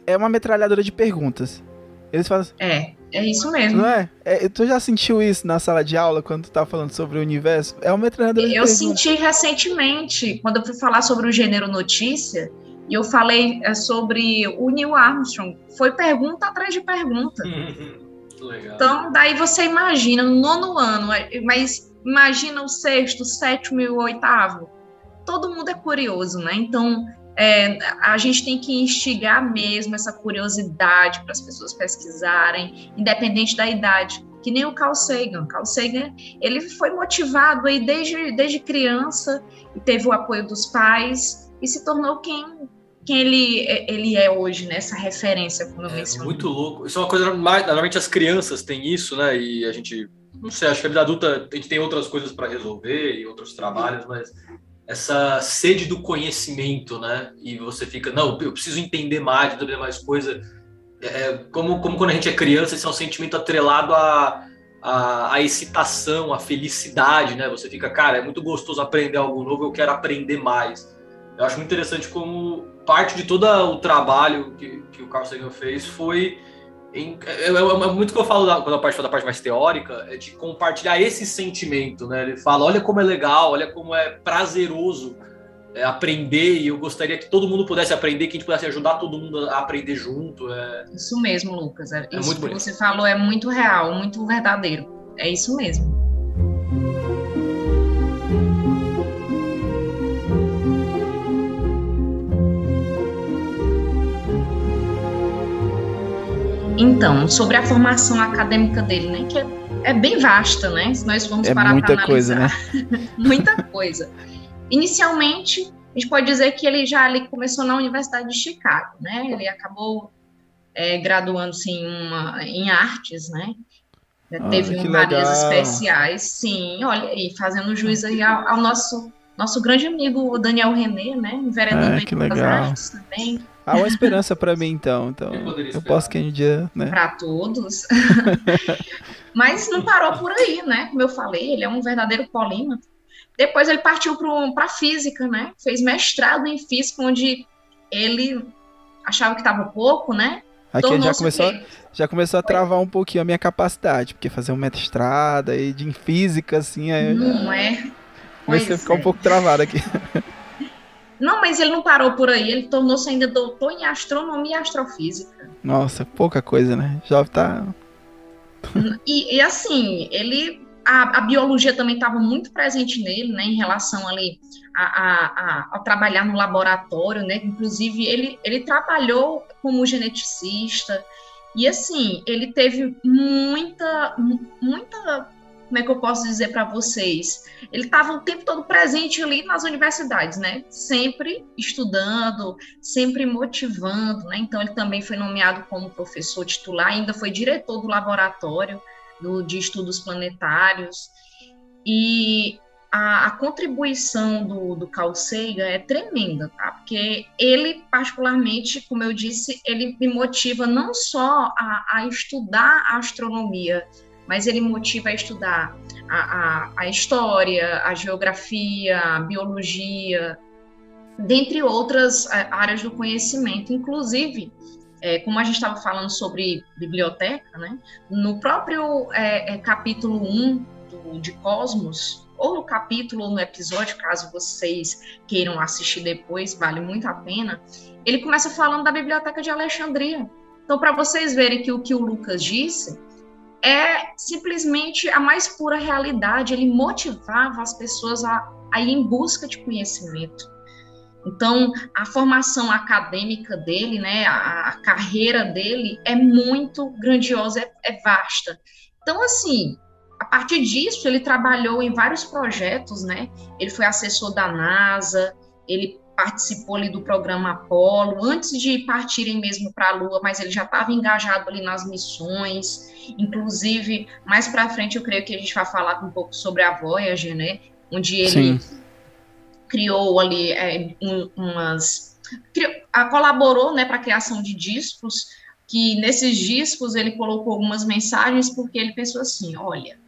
é uma metralhadora de perguntas. Eles fazem. É, é isso mesmo. Não é? é? Tu já sentiu isso na sala de aula quando tu tá falando sobre o universo? É uma metralhadora de Eu perguntas. senti recentemente, quando eu fui falar sobre o gênero notícia, e eu falei é, sobre o Neil Armstrong. Foi pergunta atrás de pergunta. Legal. Então, daí você imagina, no nono ano, é, mas imagina o sexto, sétimo e o oitavo. Todo mundo é curioso, né? Então, é, a gente tem que instigar mesmo essa curiosidade para as pessoas pesquisarem, independente da idade. Que nem o Carl Sagan. Carl Sagan, ele foi motivado aí desde, desde criança, teve o apoio dos pais, e se tornou quem quem ele, ele é hoje, né? Essa referência, como eu É mencionei. muito louco. Isso é uma coisa mais. Normalmente as crianças têm isso, né? E a gente. Não sei, acho que a vida adulta a gente tem outras coisas para resolver e outros trabalhos, mas essa sede do conhecimento, né? E você fica, não, eu preciso entender mais, entender mais coisa. É, como, como quando a gente é criança, esse é um sentimento atrelado à, à, à excitação, à felicidade, né? Você fica, cara, é muito gostoso aprender algo novo, eu quero aprender mais. Eu acho muito interessante como parte de todo o trabalho que, que o Carl Sagan fez foi em, é, é, é muito que eu falo da, quando a parte da parte mais teórica é de compartilhar esse sentimento, né? Ele fala, olha como é legal, olha como é prazeroso é, aprender e eu gostaria que todo mundo pudesse aprender, que a gente pudesse ajudar todo mundo a aprender junto. É, Isso mesmo, Lucas. É, É isso muito que bonito. você falou é muito real, muito verdadeiro. É isso mesmo. Então, sobre a formação acadêmica dele, né, que é, é bem vasta, né? Se nós vamos É parar muita para coisa, analisar, [laughs] muita coisa. Inicialmente, a gente pode dizer que ele já ele começou na Universidade de Chicago, né? Ele acabou é, graduando-se em, uma, em artes, né? Ah, Teve várias especiais, sim. Olha aí, fazendo jus aí ao, ao nosso nosso grande amigo o Daniel René, né? Enveredando Ah, aí que legal. artes também, Há uma esperança pra mim, então. Então, Eu eu posso que um dia, né? para todos. [laughs] Mas não parou por aí, né? Como eu falei, ele é um verdadeiro polímata. Depois ele partiu para física, né? Fez mestrado em física, onde ele achava que estava pouco, né? Aqui ele já começou, já começou a travar um pouquinho a minha capacidade, porque fazer um mestrado aí de em física, assim, aí eu já Não é? comecei a ficar um é. pouco travado aqui. [laughs] Não, mas ele não parou por aí, ele tornou-se ainda doutor em astronomia e astrofísica. Nossa, pouca coisa, né? Já tá. E, e, assim, ele. A, a biologia também estava muito presente nele, né, em relação ali a, a, a, a trabalhar no laboratório, né? Inclusive, ele, ele trabalhou como geneticista. E assim, ele teve muita, mu- muita. Como é que eu posso dizer para vocês? Ele estava o tempo todo presente ali nas universidades, né? Sempre estudando, sempre motivando, né? Então ele também foi nomeado como professor titular, ainda foi diretor do laboratório do, de estudos planetários. E a, a contribuição do, do Carl Sagan é tremenda, tá? Porque ele, particularmente, como eu disse, ele me motiva não só a, a estudar a astronomia, mas ele motiva a estudar a, a, a história, a geografia, a biologia, dentre outras é, áreas do conhecimento. Inclusive, é, como a gente estava falando sobre biblioteca, né, no próprio é, é, capítulo 1 do, de Cosmos, ou no capítulo ou no episódio, caso vocês queiram assistir depois, vale muito a pena, ele começa falando da biblioteca de Alexandria. Então, para vocês verem que o que o Lucas disse é simplesmente a mais pura realidade. Ele motivava as pessoas a, a ir em busca de conhecimento. Então, a formação acadêmica dele, né, a, a carreira dele é muito grandiosa, é, é vasta. Então, assim, a partir disso, ele trabalhou em vários projetos, né? Ele foi assessor da NASA, ele participou ali do programa Apollo, antes de partirem mesmo para a Lua, mas ele já estava engajado ali nas missões. Inclusive, mais para frente, eu creio que a gente vai falar um pouco sobre a Voyager, né? Onde ele Sim. criou ali é, um, umas. Criou, a, colaborou né, para a criação de discos, que nesses discos ele colocou algumas mensagens, porque ele pensou assim: olha,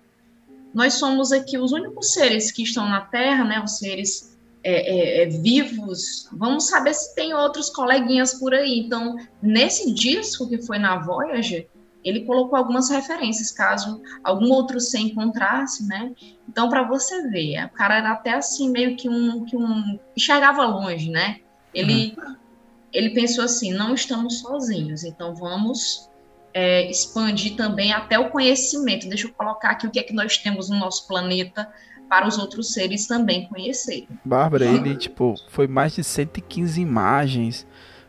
nós somos aqui os únicos seres que estão na Terra, né? Os seres é, é, é, vivos, vamos saber se tem outros coleguinhas por aí. Então, nesse disco que foi na Voyager, ele colocou algumas referências, caso algum outro se encontrasse, né? Então, para você ver, o cara era até assim, meio que um, que um enxergava longe, né? Ele, uhum. ele pensou assim: não estamos sozinhos, então vamos é, expandir também até o conhecimento. Deixa eu colocar aqui o que é que nós temos no nosso planeta para os outros seres também conhecerem. Bárbara, ele tipo foi mais de 115 imagens,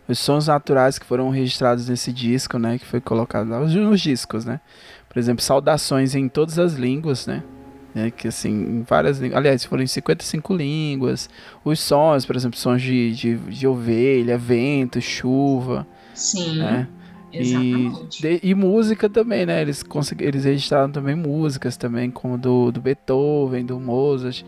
os sons naturais que foram registrados nesse disco, né, que foi colocado nos discos, né? Por exemplo, saudações em todas as línguas, né? É, que assim, em várias línguas, aliás, foram em 55 línguas. Os sons, por exemplo, sons de, de, de ovelha, vento, chuva. Sim. Né? E, de, e música também, né? Eles, eles registraram também músicas também, como do, do Beethoven, do Mozart.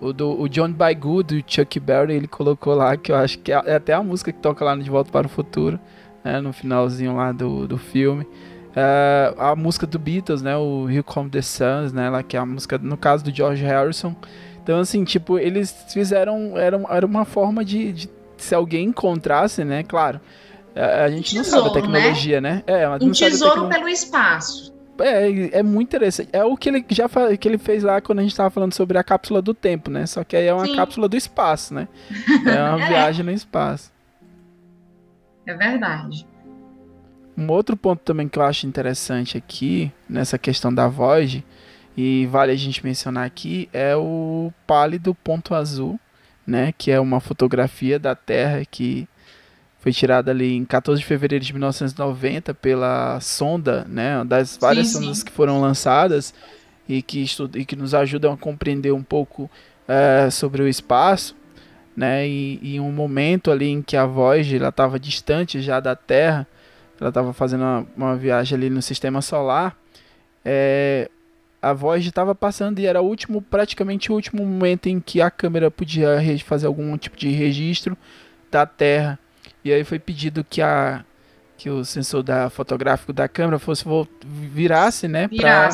O, do, o John By Good, do Chuck Berry, ele colocou lá, que eu acho que é, é até a música que toca lá no De Volta para o Futuro, né? No finalzinho lá do, do filme. Uh, a música do Beatles, né? O Here Come the Suns, né? Lá, que é a música, no caso do George Harrison. Então, assim, tipo, eles fizeram... Era, era uma forma de, de se alguém encontrasse, né? Claro a, gente tesouro, não sabe a tecnologia, né? né? É, um tesouro pelo espaço. É, é muito interessante. É o que ele já que ele fez lá quando a gente estava falando sobre a cápsula do tempo, né? Só que aí é uma Sim. cápsula do espaço, né? [laughs] É uma é. viagem no espaço. É verdade. Um outro ponto também que eu acho interessante aqui, nessa questão da voz, e vale a gente mencionar aqui, é o pálido ponto azul, né? Que é uma fotografia da Terra que foi tirada ali em 14 de fevereiro de 1990 pela sonda, né, das várias sim, sondas sim. que foram lançadas e que, e que nos ajudam a compreender um pouco é, sobre o espaço, né, e, e, um momento ali em que a Voyager estava distante já da Terra, ela estava fazendo uma, uma, viagem ali no Sistema Solar, é, a Voyager estava passando e era o último, praticamente o último momento em que a câmera podia fazer algum tipo de registro da Terra e aí foi pedido que a que o sensor da fotográfico da câmera fosse virasse, né, para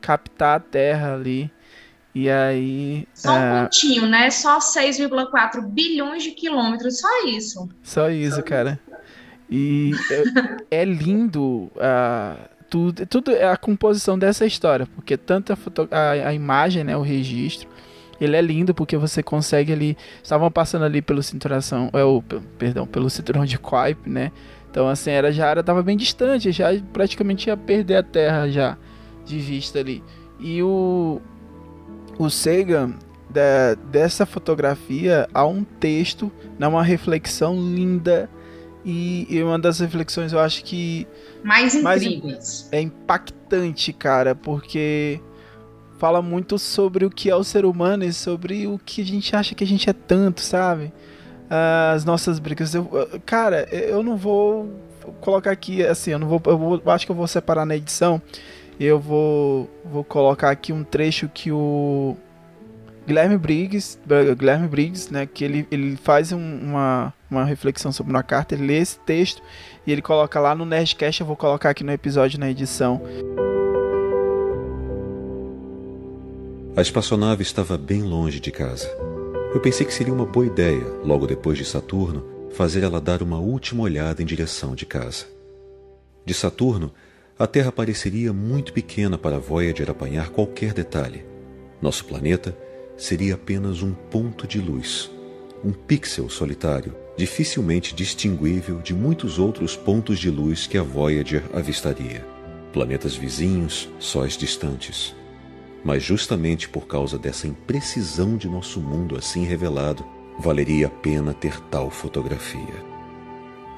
captar a Terra ali. E aí. Só um é... pontinho, né? Só 6,4 bilhões de quilômetros, só isso. Só isso, só cara. E é, é lindo uh, tudo, tudo é a composição dessa história, porque tanto a, foto, a, a imagem, né, o registro, ele é lindo porque você consegue ali. Estavam passando ali pelo cinturão. É, o, perdão, pelo cinturão de Quipe, né? Então assim, era, já era, tava bem distante, já praticamente ia perder a terra já de vista ali. E o, o Sagan, da, dessa fotografia, há um texto, né, uma reflexão linda. E, e, uma das reflexões eu acho que. Mais incríveis. Mais, é impactante, cara, porque fala muito sobre o que é o ser humano e sobre o que a gente acha que a gente é tanto, sabe? As nossas brigas. Eu, cara, eu não vou colocar aqui assim, eu não vou, eu vou, acho que eu vou separar na edição. Eu vou, vou colocar aqui um trecho que o Guilherme Briggs, Guilherme Briggs, né, que ele, ele faz um, uma, uma reflexão sobre uma carta, ele lê esse texto e ele coloca lá no Nerdcast, eu vou colocar aqui no episódio na edição. A espaçonave estava bem longe de casa. Eu pensei que seria uma boa ideia, logo depois de Saturno, fazer ela dar uma última olhada em direção de casa. De Saturno, a Terra pareceria muito pequena para a Voyager apanhar qualquer detalhe. Nosso planeta seria apenas um ponto de luz, um pixel solitário, dificilmente distinguível de muitos outros pontos de luz que a Voyager avistaria. planetas vizinhos, sóis distantes. Mas justamente por causa dessa imprecisão de nosso mundo assim revelado, valeria a pena ter tal fotografia.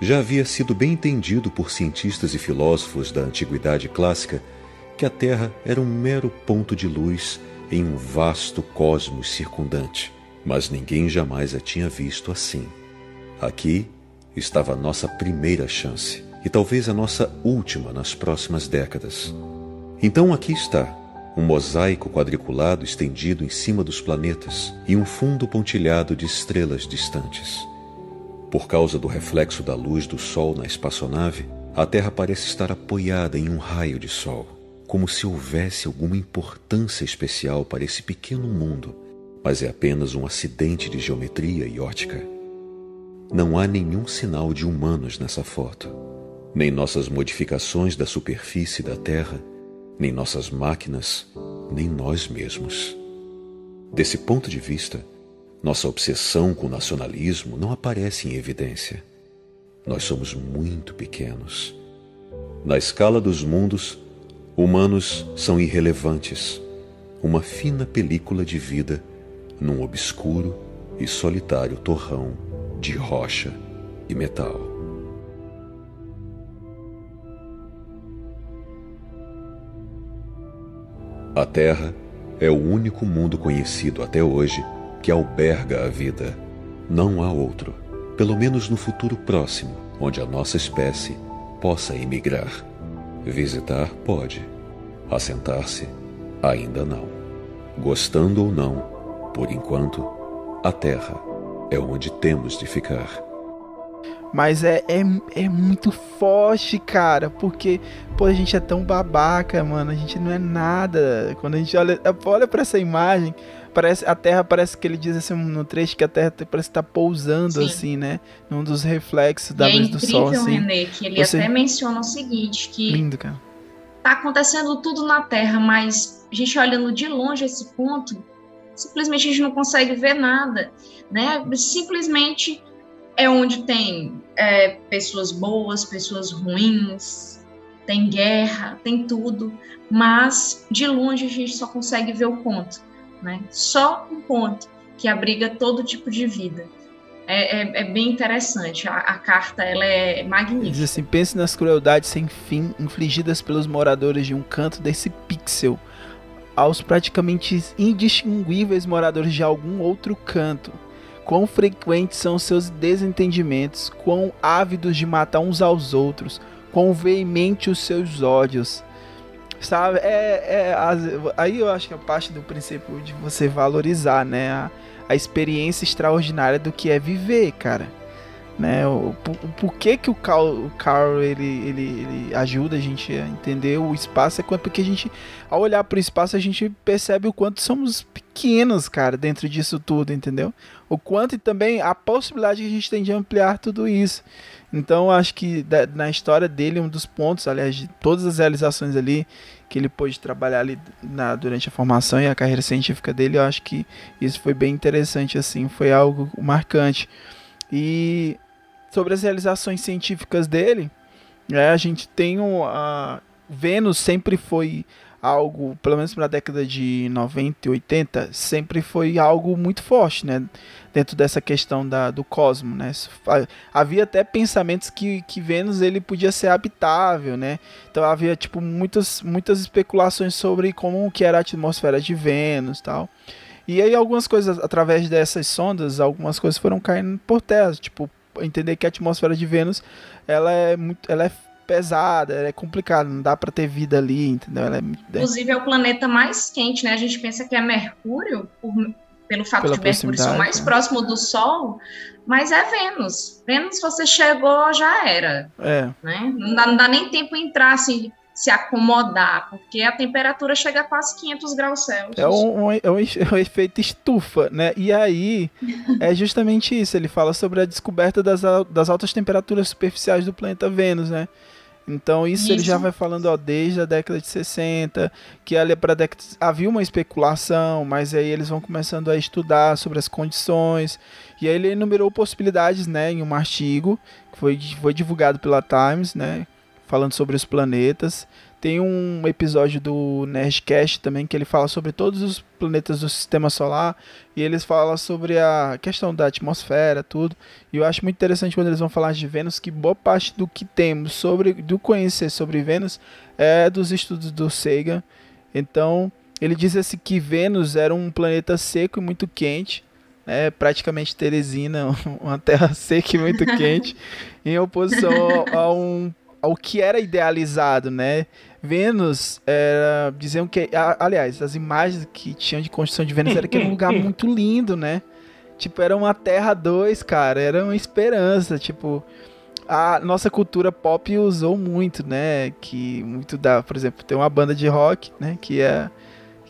Já havia sido bem entendido por cientistas e filósofos da antiguidade clássica que a Terra era um mero ponto de luz em um vasto cosmos circundante, mas ninguém jamais a tinha visto assim. Aqui estava a nossa primeira chance e talvez a nossa última nas próximas décadas. Então aqui está, um mosaico quadriculado estendido em cima dos planetas e um fundo pontilhado de estrelas distantes. Por causa do reflexo da luz do Sol na espaçonave, a Terra parece estar apoiada em um raio de Sol, como se houvesse alguma importância especial para esse pequeno mundo, mas é apenas um acidente de geometria e ótica. Não há nenhum sinal de humanos nessa foto, nem nossas modificações da superfície da Terra, nem nossas máquinas, nem nós mesmos. Desse ponto de vista, nossa obsessão com o nacionalismo não aparece em evidência. Nós somos muito pequenos. Na escala dos mundos, humanos são irrelevantes, uma fina película de vida num obscuro e solitário torrão de rocha e metal. A Terra é o único mundo conhecido até hoje que alberga a vida. Não há outro, pelo menos no futuro próximo, onde a nossa espécie possa emigrar. Visitar pode, assentar-se ainda não. Gostando ou não, por enquanto, a Terra é onde temos de ficar. Mas é, é, é muito forte, cara, porque, pô, a gente é tão babaca, mano, a gente não é nada. Quando a gente olha, olha para essa imagem, parece a Terra parece que ele diz assim no trecho que a Terra parece estar tá pousando Sim. assim, né? Num dos reflexos da e é luz é do sol assim. René, que ele Você... até menciona o seguinte, que Lindo, cara. Tá acontecendo tudo na Terra, mas a gente olhando de longe esse ponto, simplesmente a gente não consegue ver nada, né? Simplesmente é onde tem é, pessoas boas, pessoas ruins, tem guerra, tem tudo, mas de longe a gente só consegue ver o ponto, né? Só um ponto que abriga todo tipo de vida. É, é, é bem interessante. A, a, carta ela é magnífica. Diz assim: pense nas crueldades sem fim infligidas pelos moradores de um canto desse pixel aos praticamente indistinguíveis moradores de algum outro canto. Quão frequentes são seus desentendimentos, quão ávidos de matar uns aos outros, quão veemente os seus ódios. Sabe? É, é, aí eu acho que é parte do princípio de você valorizar, né? A, a experiência extraordinária do que é viver, cara né? O, o, porquê que o Carl, o Carl ele, ele, ele ajuda a gente a entender o espaço é porque a gente, ao olhar para o espaço, a gente percebe o quanto somos pequenos, cara, dentro disso tudo, entendeu? O quanto e também a possibilidade que a gente tem de ampliar tudo isso. Então, acho que da, na história dele, um dos pontos, aliás, de todas as realizações ali que ele pôde trabalhar ali na, durante a formação e a carreira científica dele, eu acho que isso foi bem interessante, assim, foi algo marcante. E sobre as realizações científicas dele, é, a gente tem o Vênus sempre foi algo, pelo menos na década de 90 e 80, sempre foi algo muito forte, né? Dentro dessa questão da, do cosmos, né? Havia até pensamentos que, que Vênus ele podia ser habitável, né? Então havia tipo muitas, muitas especulações sobre como que era a atmosfera de Vênus, tal. E aí algumas coisas através dessas sondas, algumas coisas foram caindo por terra, tipo entender que a atmosfera de Vênus ela é muito, ela é pesada, é complicada, não dá para ter vida ali, entendeu? É, Inclusive é o planeta mais quente, né? A gente pensa que é Mercúrio, por, pelo fato de Mercúrio ser mais né? próximo do Sol, mas é Vênus. Vênus, você chegou, já era. É. Né? Não, dá, não dá nem tempo entrar assim se acomodar, porque a temperatura chega a quase 500 graus Celsius. É um, um, é um, é um efeito estufa, né? E aí é [laughs] justamente isso. Ele fala sobre a descoberta das, das altas temperaturas superficiais do planeta Vênus, né? Então isso, isso, ele já vai falando ó, desde a década de 60, que ali para década havia uma especulação, mas aí eles vão começando a estudar sobre as condições. E aí ele enumerou possibilidades, né, em um artigo que foi, foi divulgado pela Times, né, falando sobre os planetas. Tem um episódio do Nerdcast também que ele fala sobre todos os planetas do sistema solar e eles falam sobre a questão da atmosfera, tudo. E eu acho muito interessante quando eles vão falar de Vênus que boa parte do que temos sobre do conhecer sobre Vênus é dos estudos do Sagan. Então, ele diz assim que Vênus era um planeta seco e muito quente, né, praticamente Teresina, [laughs] uma terra seca e muito quente, [laughs] em oposição a um ao que era idealizado, né? Vênus era. Diziam que. Aliás, as imagens que tinham de construção de Vênus era que era um lugar [laughs] muito lindo, né? Tipo, era uma Terra 2, cara. Era uma esperança. Tipo, a nossa cultura pop usou muito, né? Que muito dá. Por exemplo, tem uma banda de rock, né? Que é.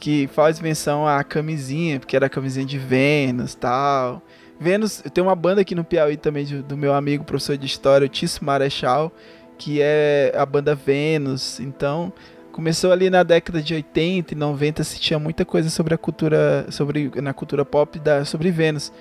Que faz menção à camisinha, porque era a camisinha de Vênus tal. Vênus, tem uma banda aqui no Piauí também do, do meu amigo, professor de história, o Tício Marechal que é a banda Vênus. Então, começou ali na década de 80 e 90 se tinha muita coisa sobre a cultura, sobre na cultura pop da sobre Vênus,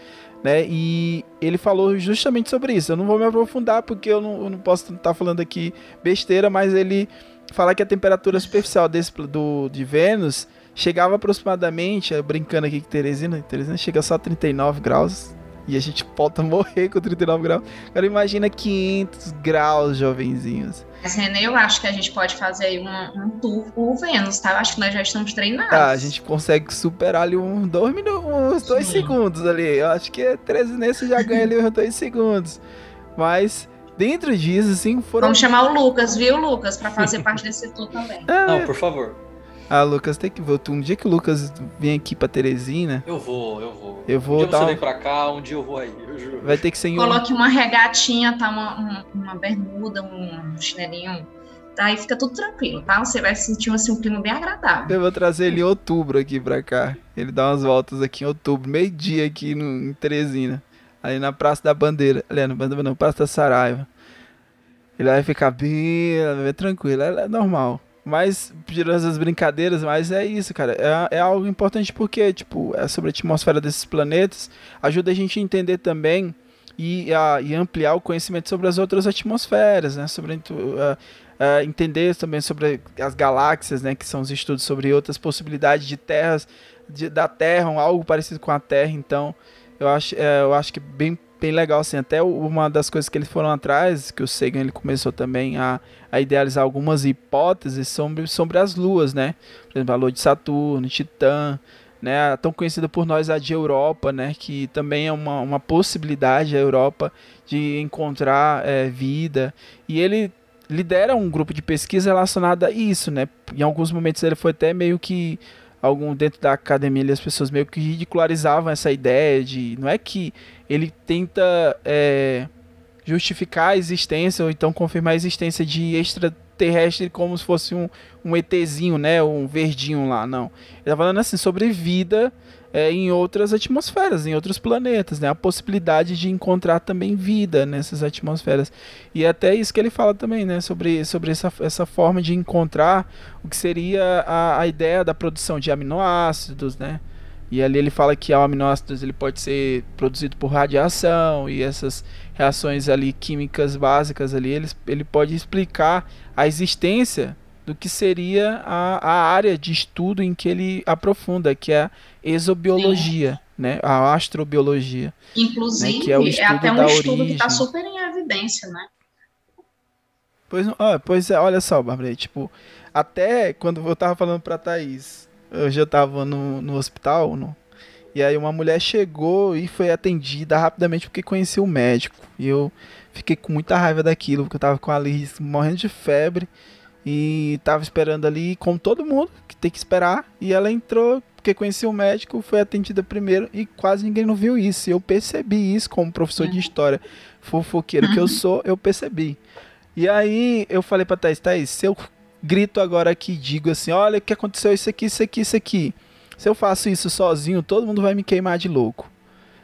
né? E ele falou justamente sobre isso. Eu não vou me aprofundar porque eu não, eu não posso estar falando aqui besteira, mas ele fala que a temperatura superficial desse do de Vênus chegava aproximadamente, brincando aqui com Teresina, Teresina chega só a 39 graus, e a gente volta morrer com 39 graus. Agora imagina 500 graus, jovenzinhos. Mas, René, eu acho que a gente pode fazer aí um, um tour por Vênus, tá? Eu acho que nós já estamos treinados. Tá, a gente consegue superar ali uns dois minutos, uns dois Sim. segundos ali. Eu acho que é 13 nesse já ganha ali uns dois segundos. Mas dentro disso, assim, foram. Vamos chamar o Lucas, viu, Lucas, para fazer [laughs] parte desse tour também. É... Não, por favor. Ah, Lucas, tem que ver. Um dia que o Lucas vem aqui pra Teresina. Eu vou, eu vou. Eu vou um dia dar. Você vem pra cá, um dia eu vou aí, eu juro. Vai ter que ser em Coloque uma regatinha, tá? Uma, uma, uma bermuda, um chinelinho. Tá? Aí fica tudo tranquilo, tá? Você vai sentir assim, um clima bem agradável. Eu vou trazer ele em outubro aqui pra cá. Ele dá umas voltas aqui em outubro, meio-dia aqui no, em Teresina. Ali na Praça da Bandeira. Ali na Bandeira, não, Praça da Saraiva. Ele vai ficar bem, bem tranquilo, é, é normal. Mas, tirando essas brincadeiras, mas é isso, cara. É, é algo importante porque, tipo, é sobre a atmosfera desses planetas, ajuda a gente a entender também e, a, e ampliar o conhecimento sobre as outras atmosferas, né? Sobre uh, uh, entender também sobre as galáxias, né? Que são os estudos sobre outras possibilidades de terras, de, da Terra, algo parecido com a Terra. Então, eu acho, é, eu acho que bem bem legal, assim, até uma das coisas que eles foram atrás, que o Sagan ele começou também a, a idealizar algumas hipóteses sobre, sobre as luas, né? Por exemplo, a lua de Saturno, Titã, né? Tão conhecida por nós a de Europa, né? Que também é uma, uma possibilidade a Europa de encontrar é, vida. E ele lidera um grupo de pesquisa relacionado a isso, né? Em alguns momentos ele foi até meio que algum dentro da academia as pessoas meio que ridicularizavam essa ideia de não é que ele tenta é, justificar a existência ou então confirmar a existência de extraterrestre como se fosse um, um ETzinho, né, um verdinho lá, não. Ele tá falando assim sobre vida é, em outras atmosferas, em outros planetas, né? A possibilidade de encontrar também vida nessas atmosferas. E é até isso que ele fala também, né? Sobre, sobre essa, essa forma de encontrar o que seria a, a ideia da produção de aminoácidos, né? E ali ele fala que o aminoácidos ele pode ser produzido por radiação e essas reações ali químicas básicas ali, ele, ele pode explicar a existência do que seria a, a área de estudo em que ele aprofunda, que é a exobiologia, Sim. né? A astrobiologia. Inclusive, né? que é, o estudo é até um da estudo origem. que está super em evidência, né? Pois, pois é, olha só, Bárbara, tipo, até quando eu tava falando pra Thaís, eu já tava no, no hospital, no, e aí uma mulher chegou e foi atendida rapidamente porque conhecia o médico. E eu fiquei com muita raiva daquilo, porque eu tava com a Liz morrendo de febre. E tava esperando ali, como todo mundo, que tem que esperar. E ela entrou, porque conhecia o médico, foi atendida primeiro e quase ninguém não viu isso. Eu percebi isso como professor de história fofoqueiro que eu sou, eu percebi. E aí eu falei pra Thaís, Thaís, se eu grito agora aqui digo assim, olha o que aconteceu, isso aqui, isso aqui, isso aqui. Se eu faço isso sozinho, todo mundo vai me queimar de louco.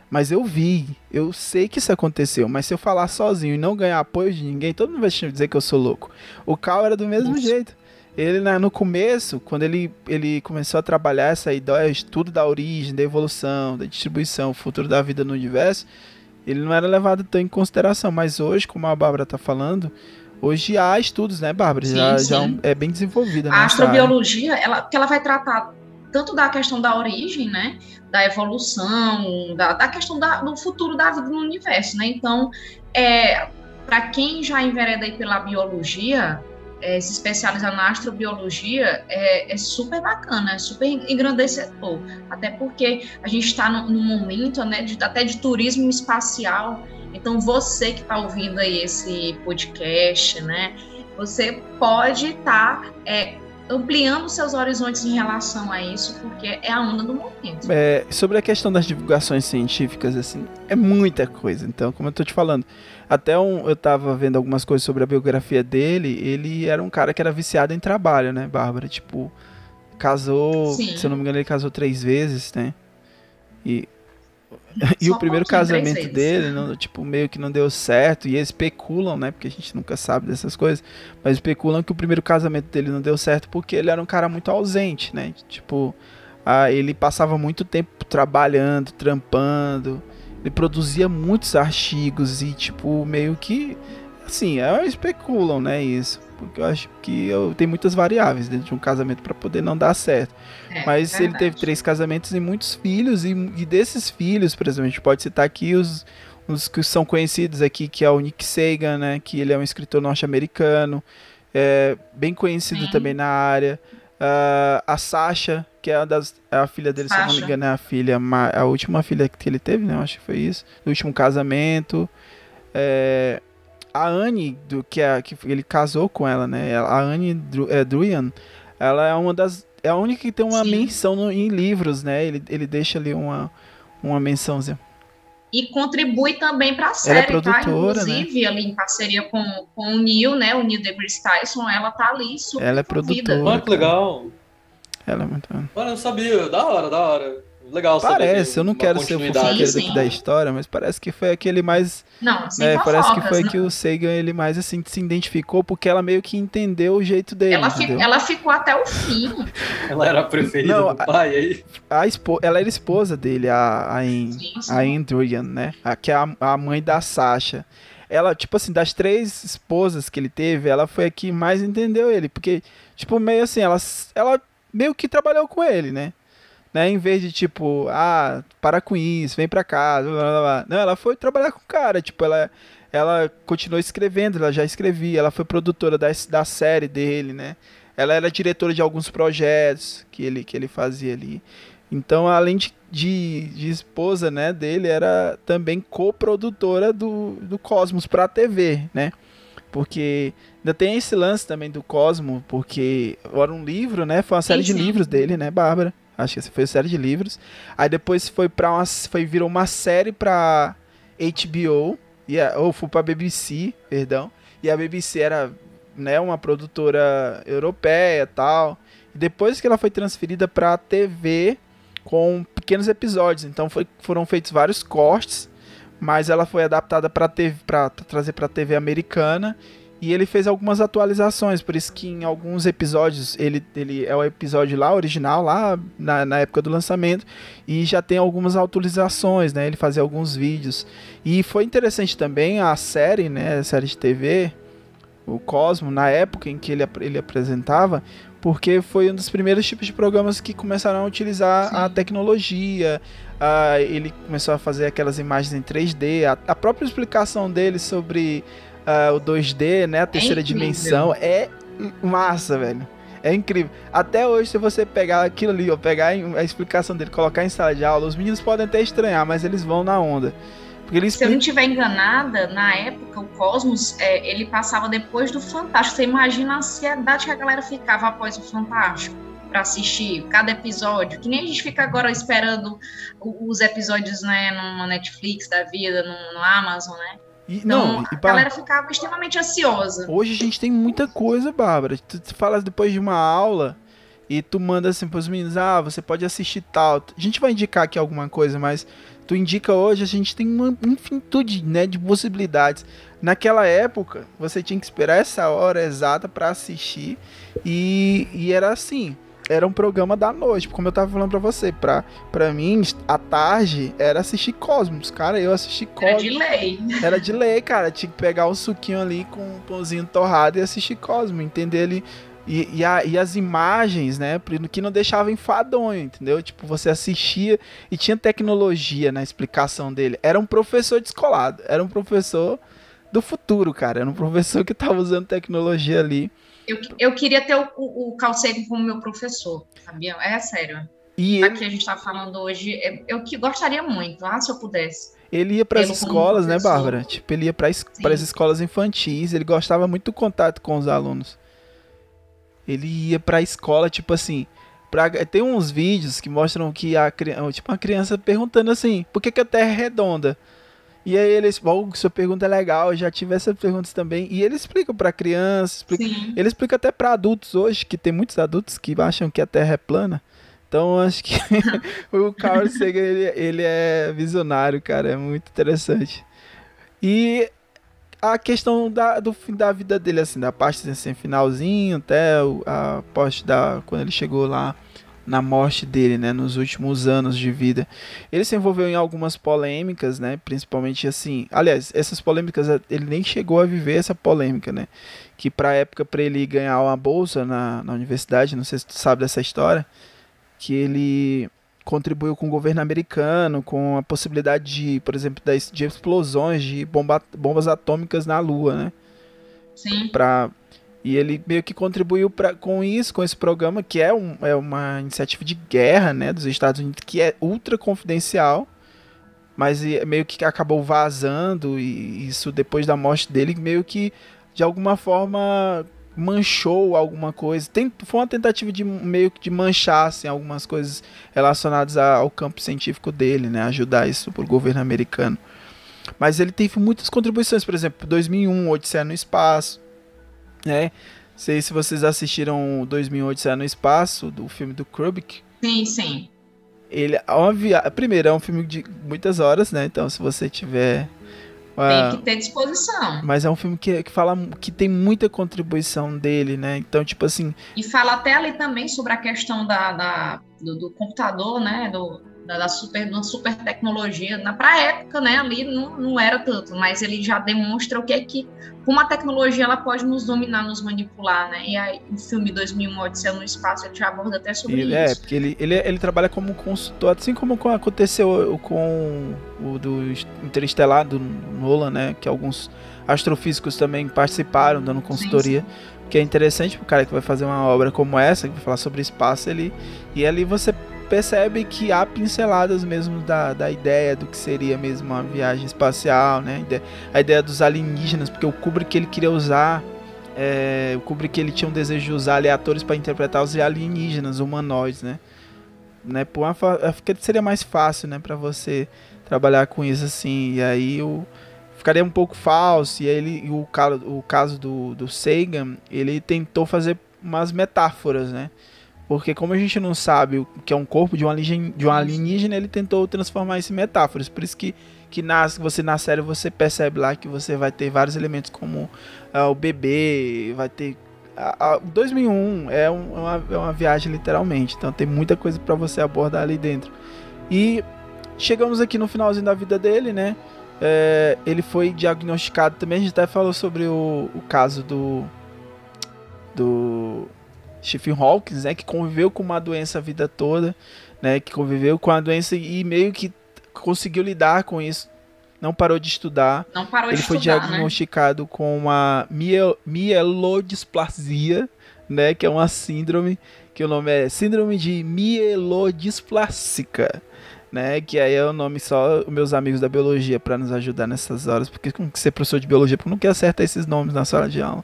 Mas eu vi, eu sei que isso aconteceu, mas se eu falar sozinho e não ganhar apoio de ninguém, todo mundo vai dizer que eu sou louco. O Cal era do mesmo Nossa. jeito. Ele, né, no começo, quando ele, ele começou a trabalhar essa ideia, estudo da origem, da evolução, da distribuição, futuro da vida no universo, ele não era levado tão em consideração. Mas hoje, como a Bárbara está falando, Hoje há estudos, né, Bárbara? Sim, já, sim. já é bem desenvolvida. A nessa área. astrobiologia, ela, que ela vai tratar tanto da questão da origem, né, da evolução, da, da questão da, do futuro da vida no universo, né? Então, é, para quem já envereda aí pela biologia, é, se especializar na astrobiologia, é, é super bacana, é super engrandecedor. Até porque a gente está no momento, né, de, até de turismo espacial. Então, você que está ouvindo aí esse podcast, né, você pode estar é, ampliando seus horizontes em relação a isso, porque é a onda do momento. É, sobre a questão das divulgações científicas, assim, é muita coisa. Então, como eu tô te falando, até um, eu tava vendo algumas coisas sobre a biografia dele, ele era um cara que era viciado em trabalho, né, Bárbara? Tipo, casou, Sim. se eu não me engano, ele casou três vezes, né? E, e Só o primeiro casamento dele, não, tipo, meio que não deu certo, e eles especulam, né? Porque a gente nunca sabe dessas coisas, mas especulam que o primeiro casamento dele não deu certo porque ele era um cara muito ausente, né? Tipo, ah, ele passava muito tempo trabalhando, trampando, ele produzia muitos artigos e, tipo, meio que, assim, é, especulam, né? Isso, porque eu acho que eu, tem muitas variáveis dentro de um casamento para poder não dar certo. É, Mas ele verdade. teve três casamentos e muitos filhos, e, e desses filhos, por exemplo, a gente pode citar aqui os, os que são conhecidos aqui, que é o Nick Sagan, né? Que ele é um escritor norte-americano, é, bem conhecido Sim. também na área. Ah, a Sasha, que é, uma das, é a filha dele, se eu não me Sasha. engano, é a filha, a última filha que ele teve, né? eu Acho que foi isso. Do último casamento. É, a Anne, do, que, é, que ele casou com ela, né? A Anne Dru, é, Druyan, ela é uma das. É a única que tem uma Sim. menção no- em livros, né? Ele, ele deixa ali uma, uma mençãozinha. E contribui também para a série, tá? produtora, né? Inclusive, ali em parceria com, com o Neil, né? O Neil deGrasse Tyson, ela tá ali super Ela é produtora. Olha que legal. Ela é muito. Olha, eu não sabia. Da hora, da hora. Legal Parece, que eu não quero ser o fofoqueiro daqui da história, mas parece que foi aquele mais. Não, sem né, parece que foi né? que o Sagan ele mais assim se identificou porque ela meio que entendeu o jeito dele. Ela, fi- ela ficou até o fim. [laughs] Ela era a preferida Não, do pai aí. A espo... Ela era esposa dele, a, a, sim. a Andrian, né? A, que é a, a mãe da Sasha. Ela, tipo assim, das três esposas que ele teve, ela foi a que mais entendeu ele. Porque, tipo, meio assim, ela, ela meio que trabalhou com ele, né? Né? Em vez de, tipo, ah, para com isso, vem pra casa, blá, blá, blá. Não, ela foi trabalhar com o cara. Tipo, ela, ela continuou escrevendo, ela já escrevia. Ela foi produtora da, da série dele, né? Ela era diretora de alguns projetos que ele, que ele fazia ali. Então, além de, de, de esposa né, dele, era também coprodutora do, do Cosmos para a TV, né? Porque ainda tem esse lance também do Cosmo, porque era um livro, né? Foi uma série de sim. livros dele, né, Bárbara? Acho que essa foi série de livros. Aí depois foi para uma foi virou uma série para HBO, a, ou foi para BBC, perdão. E a BBC era, né, uma produtora europeia, tal. E depois que ela foi transferida para TV com pequenos episódios, então foi, foram feitos vários cortes, mas ela foi adaptada para trazer para TV americana e ele fez algumas atualizações, por isso que em alguns episódios ele, ele é o episódio lá original lá na, na época do lançamento e já tem algumas atualizações, né? Ele fazia alguns vídeos e foi interessante também a série, né? A série de TV, o Cosmo na época em que ele, ele apresentava, porque foi um dos primeiros tipos de programas que começaram a utilizar a Sim. tecnologia. ah, ele começou a fazer aquelas imagens em 3D. A, a própria explicação dele sobre ah, o 2D, né, a terceira incrível. dimensão, é massa, velho. É incrível. Até hoje, se você pegar aquilo ali, ou pegar a explicação dele, colocar em sala de aula, os meninos podem até estranhar, mas eles vão na onda. Porque ele Se eu não estiver enganada, na época, o Cosmos, é, ele passava depois do Fantástico. Você imagina a ansiedade que a galera ficava após o Fantástico para assistir cada episódio. Que nem a gente fica agora esperando os episódios, né, numa Netflix da vida, no, no Amazon, né? E, Então, não, e, a Bárbara, galera ficava extremamente ansiosa. Hoje a gente tem muita coisa, Bárbara. Tu, tu fala depois de uma aula e tu manda assim pros meninos, ah, você pode assistir tal. A gente vai indicar aqui alguma coisa, mas tu indica hoje, a gente tem uma infinitude, né, de possibilidades. Naquela época, você tinha que esperar essa hora exata pra assistir e, e era assim. Era um programa da noite, como eu tava falando pra você. Pra, pra mim, à tarde, era assistir Cosmos. Cara, eu assisti Cosmos. Era de lei. Era de lei, cara. Tinha que pegar um suquinho ali com um pãozinho torrado e assistir Cosmos, entender ali. E, e, a, e, as imagens, né, que não deixava enfadonho, entendeu? Tipo, você assistia e tinha tecnologia na explicação dele. Era um professor descolado, era um professor do futuro, cara. Era um professor que tava usando tecnologia ali. Eu, eu queria ter o, o, o Calcego como meu professor, sabia? É sério. E Aqui ele... a gente tá falando hoje, eu que gostaria muito, ah, se eu pudesse. Ele ia para as escolas, né, Bárbara? Tipo, ele ia para as escolas infantis, ele gostava muito do contato com os alunos. Ele ia pra escola, tipo assim. Pra, tem uns vídeos que mostram que a tipo uma criança perguntando assim, por que, que a Terra é redonda? E aí eles, bom, sua pergunta é legal, eu já tive essas perguntas também. E ele explica para crianças, explica, ele explica até para adultos hoje, que tem muitos adultos que acham que a Terra é plana. Então acho que [laughs] o Carl Sagan ele, ele é visionário, cara, é muito interessante. E a questão da, do fim da vida dele, assim, da parte assim, finalzinho até a parte da. quando ele chegou lá na morte dele, né, nos últimos anos de vida. Ele se envolveu em algumas polêmicas, né, principalmente assim. Aliás, essas polêmicas ele nem chegou a viver essa polêmica, né, que para época para ele ganhar uma bolsa na, na universidade, não sei se tu sabe dessa história, que ele contribuiu com o governo americano, com a possibilidade de, por exemplo, de explosões de bomba, bombas atômicas na Lua, né? Sim. Pra, e ele meio que contribuiu pra, com isso, com esse programa, que é, um, é uma iniciativa de guerra né, dos Estados Unidos, que é ultra confidencial, mas meio que acabou vazando, e isso depois da morte dele, meio que de alguma forma manchou alguma coisa. Tem, foi uma tentativa de meio que de manchar assim, algumas coisas relacionadas ao campo científico dele, né? Ajudar isso para o governo americano. Mas ele teve muitas contribuições, por exemplo, 2001, Odisseia no Espaço, né? Sei se vocês assistiram 2001, Odisseia no Espaço, do filme do Kubrick. Sim, sim. Ele é uma via... Primeiro, é um filme de muitas horas, né? Então, se você tiver tem que ter disposição. Mas é um filme que, que fala que tem muita contribuição dele, né? Então, tipo assim. E fala até ali também sobre a questão da, da do, do, computador, né? Do, da, super, da super tecnologia. Na pra época, né? Ali não, não era tanto, mas ele já demonstra o que é que como a tecnologia ela pode nos dominar, nos manipular, né? E aí o filme 2001 Odisseia no Espaço ele já aborda até sobre ele, é, isso. É, porque ele, ele, ele trabalha como consultor, assim como aconteceu com o do Interestelar, do Nolan, né? Que alguns astrofísicos também participaram dando consultoria. Sim, sim. Que é interessante pro cara que vai fazer uma obra como essa, que vai falar sobre espaço, ele, e ali você percebe que há pinceladas mesmo da, da ideia do que seria mesmo uma viagem espacial, né? A ideia dos alienígenas, porque o Kubrick ele queria usar, é, o Kubrick ele tinha um desejo de usar aleatórios para interpretar os alienígenas humanoides, né? né? Por uma, porque seria mais fácil, né, para você trabalhar com isso assim. E aí o ficaria um pouco falso. E ele, o, o caso do, do Sagan, ele tentou fazer umas metáforas, né? Porque como a gente não sabe o que é um corpo de um alienígena, de um alienígena ele tentou transformar isso em metáforas. Por isso que, que nas, você na série você percebe lá que você vai ter vários elementos como uh, o bebê, vai ter... A, a 2001 é, um, é, uma, é uma viagem literalmente, então tem muita coisa para você abordar ali dentro. E chegamos aqui no finalzinho da vida dele, né? É, ele foi diagnosticado também, a gente até falou sobre o, o caso do... do Stephen Hawking, né, que conviveu com uma doença a vida toda, né, que conviveu com a doença e meio que conseguiu lidar com isso. Não parou de estudar. Não parou Ele de foi estudar, né? diagnosticado né? com uma miel mielodisplasia, né, que é uma síndrome, que o nome é síndrome de mielodisplásica, né, que aí é o nome só os meus amigos da biologia para nos ajudar nessas horas, porque como que ser professor de biologia, porque não quer acertar esses nomes na sala de aula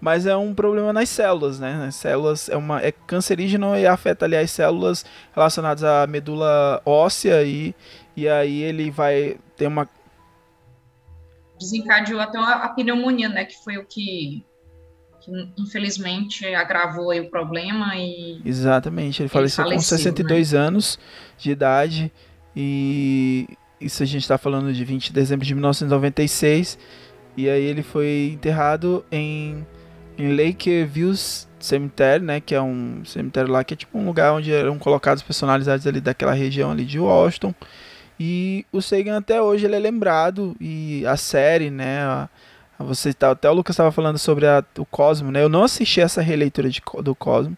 mas é um problema nas células, né? As células é uma é cancerígeno e afeta ali as células relacionadas à medula óssea e e aí ele vai ter uma desencadeou até a pneumonia, né, que foi o que, que infelizmente agravou o problema e Exatamente, ele, ele faleceu, faleceu com 62 né? anos de idade e isso a gente está falando de 20 de dezembro de 1996 e aí ele foi enterrado em em Lakeview Cemitério, né? Que é um cemitério lá que é tipo um lugar onde eram colocados personalidades ali daquela região ali de Washington. E o Sagan até hoje ele é lembrado e a série, né? A, você tá, até o Lucas estava falando sobre a, o Cosmo, né? Eu não assisti essa releitura de, do Cosmo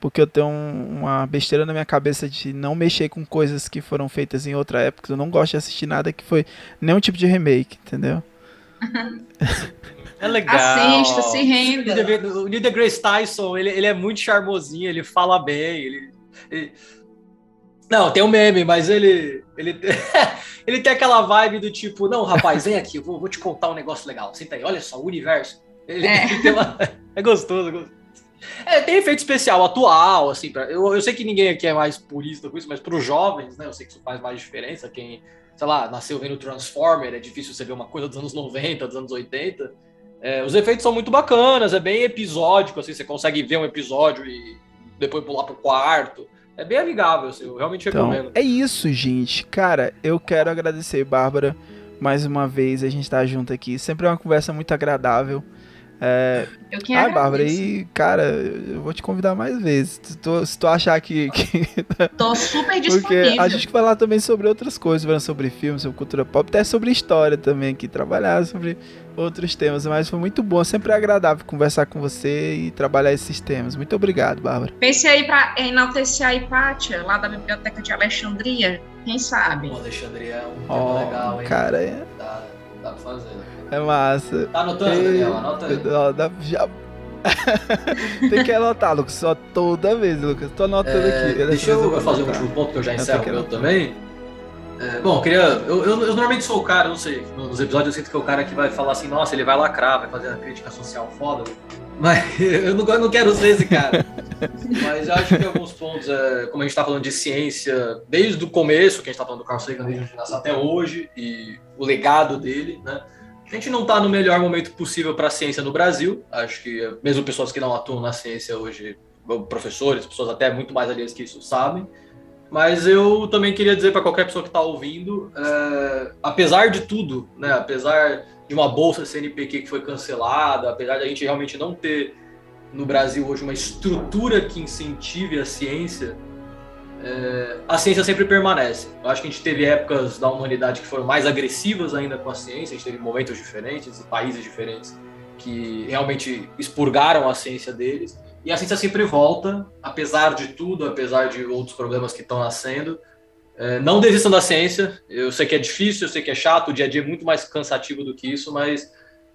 porque eu tenho um, uma besteira na minha cabeça de não mexer com coisas que foram feitas em outra época. Eu não gosto de assistir nada que foi nenhum tipo de remake, entendeu? [laughs] É legal. Assista, se renda. O Neil deGrasse Tyson, ele, ele é muito charmosinho, ele fala bem, ele, ele... Não, tem um meme, mas ele ele, [laughs] ele tem aquela vibe do tipo, não, rapaz, vem aqui, eu vou, vou te contar um negócio legal. Senta aí, olha só, o universo. Ele, é. [laughs] Ele uma... é gostoso, é gostoso. É, tem efeito especial atual, assim, pra, eu, eu sei que ninguém aqui é mais purista com isso, mas para os jovens, né, eu sei que isso faz mais diferença, quem, sei lá, nasceu vendo Transformer, é difícil você ver uma coisa dos anos 90, dos anos 80, é, os efeitos são muito bacanas, é bem episódico, assim, você consegue ver um episódio e depois pular pro quarto, é bem amigável, assim, eu realmente então, recomendo. É isso, gente, cara, eu quero agradecer, Bárbara, mais uma vez, a gente tá junto aqui, sempre é uma conversa muito agradável, é... Eu que Ah, Bárbara, e, cara, eu vou te convidar mais vezes. Se tu, se tu achar que. que... [laughs] Tô super disponível. Porque a gente falar também sobre outras coisas, falando sobre filmes, sobre cultura pop, até sobre história também, que trabalhar sobre outros temas. Mas foi muito bom, sempre é agradável conversar com você e trabalhar esses temas. Muito obrigado, Bárbara. Pense aí pra enaltecer a Hipátia, lá da Biblioteca de Alexandria. Quem sabe? Pô, Alexandria é um tema oh, legal, hein? Cara, é. Dá, dá pra fazer, né? É massa. Tá anotando, Ei, Daniel? Anota aí. Já... [laughs] Tem que anotar, Lucas. Só toda vez, Lucas. Tô anotando é, aqui. Deixa eu, eu fazer um último ponto que eu já encerro eu meu também. É, bom, eu queria. Eu, eu, eu, normalmente sou o cara, não sei, nos episódios eu sinto que é o cara que vai falar assim, nossa, ele vai lacrar, vai fazer uma crítica social foda. Mas [laughs] eu não, eu não quero ser esse cara. [laughs] Mas eu acho que alguns pontos, é, como a gente está falando de ciência, desde o começo, que a gente está falando do Carl Sagan, desde a até hoje, e o legado dele, né? A gente não está no melhor momento possível para a ciência no Brasil. Acho que mesmo pessoas que não atuam na ciência hoje, professores, pessoas até muito mais aliás que isso sabem. Mas eu também queria dizer para qualquer pessoa que está ouvindo, é, apesar de tudo, né, apesar de uma bolsa CNPq que foi cancelada, apesar de a gente realmente não ter no Brasil hoje uma estrutura que incentive a ciência, é, a ciência sempre permanece. Eu acho que a gente teve épocas da humanidade que foram mais agressivas ainda com a ciência, a gente teve momentos diferentes países diferentes que realmente expurgaram a ciência deles. E a ciência sempre volta, apesar de tudo, apesar de outros problemas que estão nascendo. É, não desistam da ciência. Eu sei que é difícil, eu sei que é chato, o dia a dia é muito mais cansativo do que isso, mas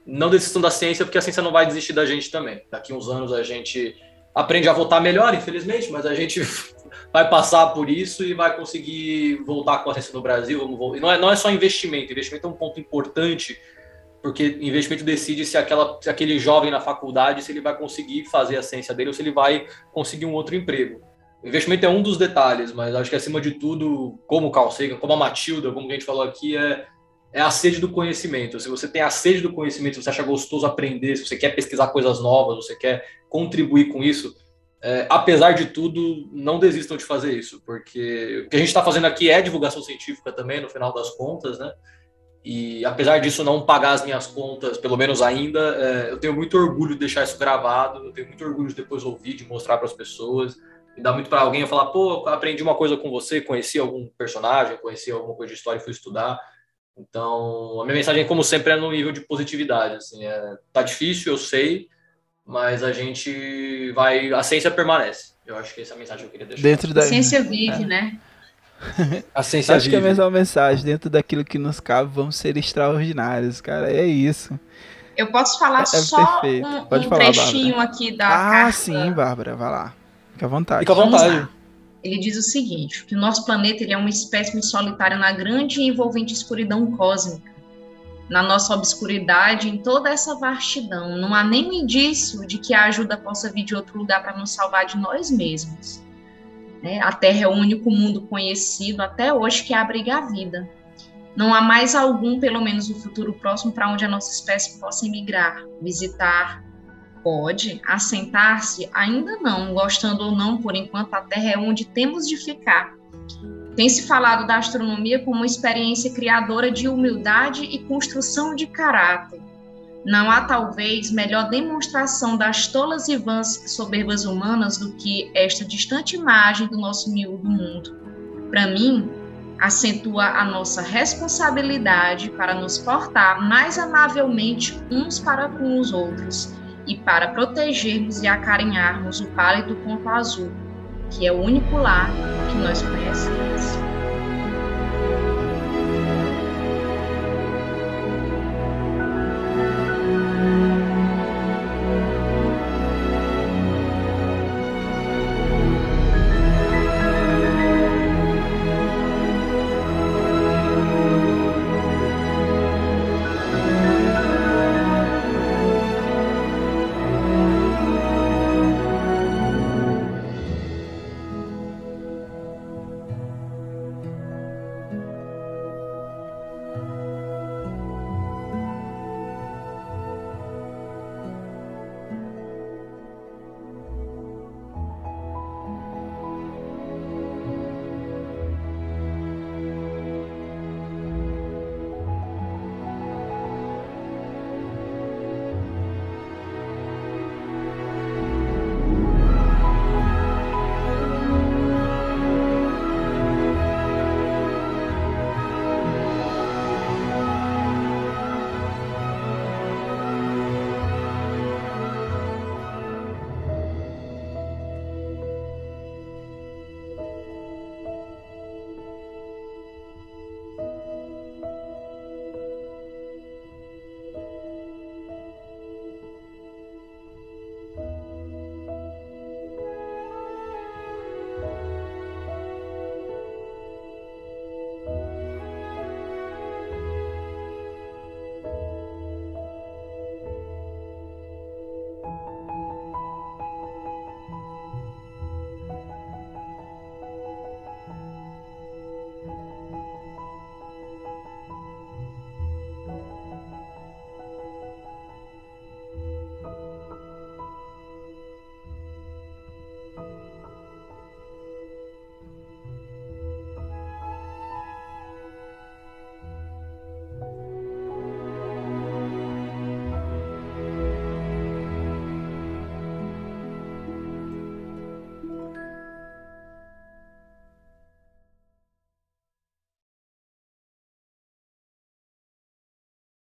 não desistam da ciência, porque a ciência não vai desistir da gente também. Daqui uns anos a gente aprende a votar melhor, infelizmente, mas a gente [laughs] vai passar por isso e vai conseguir voltar com a ciência no Brasil. E não é, não é só investimento, investimento é um ponto importante, porque investimento decide se, aquela, se aquele jovem na faculdade, se ele vai conseguir fazer a ciência dele ou se ele vai conseguir um outro emprego. Investimento é um dos detalhes, mas acho que acima de tudo, como o Carl Sagan, como a Matilda, como a gente falou aqui, é, é a sede do conhecimento. Se você tem a sede do conhecimento, se você acha gostoso aprender, se você quer pesquisar coisas novas, você quer contribuir com isso, é, apesar de tudo, não desistam de fazer isso, porque o que a gente está fazendo aqui é divulgação científica também, no final das contas, né? E apesar disso não pagar as minhas contas, pelo menos ainda, é, eu tenho muito orgulho de deixar isso gravado, eu tenho muito orgulho de depois ouvir, de mostrar para as pessoas. Me dá muito para alguém falar, pô, aprendi uma coisa com você, conheci algum personagem, conheci alguma coisa de história e fui estudar. Então, a minha mensagem, como sempre, é no nível de positividade. Assim, é, tá difícil, eu sei, mas a gente vai. A ciência permanece. Eu acho que essa é a mensagem que eu queria deixar. Dentro da... A ciência vive, é. né? A ciência acho vive. que é a mesma mensagem. Dentro daquilo que nos cabe, vamos ser extraordinários, cara. É isso. Eu posso falar É só perfeito. um, Pode um falar, trechinho Bárbara. aqui da Ah, carta. sim, Bárbara. Vai lá. Fica à vontade. Fica à vontade. Ele diz o seguinte, que o nosso planeta ele é uma espécie solitária na grande e envolvente escuridão cósmica. Na nossa obscuridade, em toda essa vastidão, não há nenhum indício de que a ajuda possa vir de outro lugar para nos salvar de nós mesmos. né? A Terra é o único mundo conhecido até hoje que abriga a vida. Não há mais algum, pelo menos no futuro próximo, para onde a nossa espécie possa emigrar, visitar. Pode assentar-se? Ainda não, gostando ou não, por enquanto a Terra é onde temos de ficar. Tem se falado da astronomia como uma experiência criadora de humildade e construção de caráter. Não há talvez melhor demonstração das tolas e vãs soberbas humanas do que esta distante imagem do nosso miúdo mundo. Para mim, acentua a nossa responsabilidade para nos portar mais amavelmente uns para com os outros e para protegermos e acarinharmos o pálido ponto azul, que é o único lar que nós conhecemos.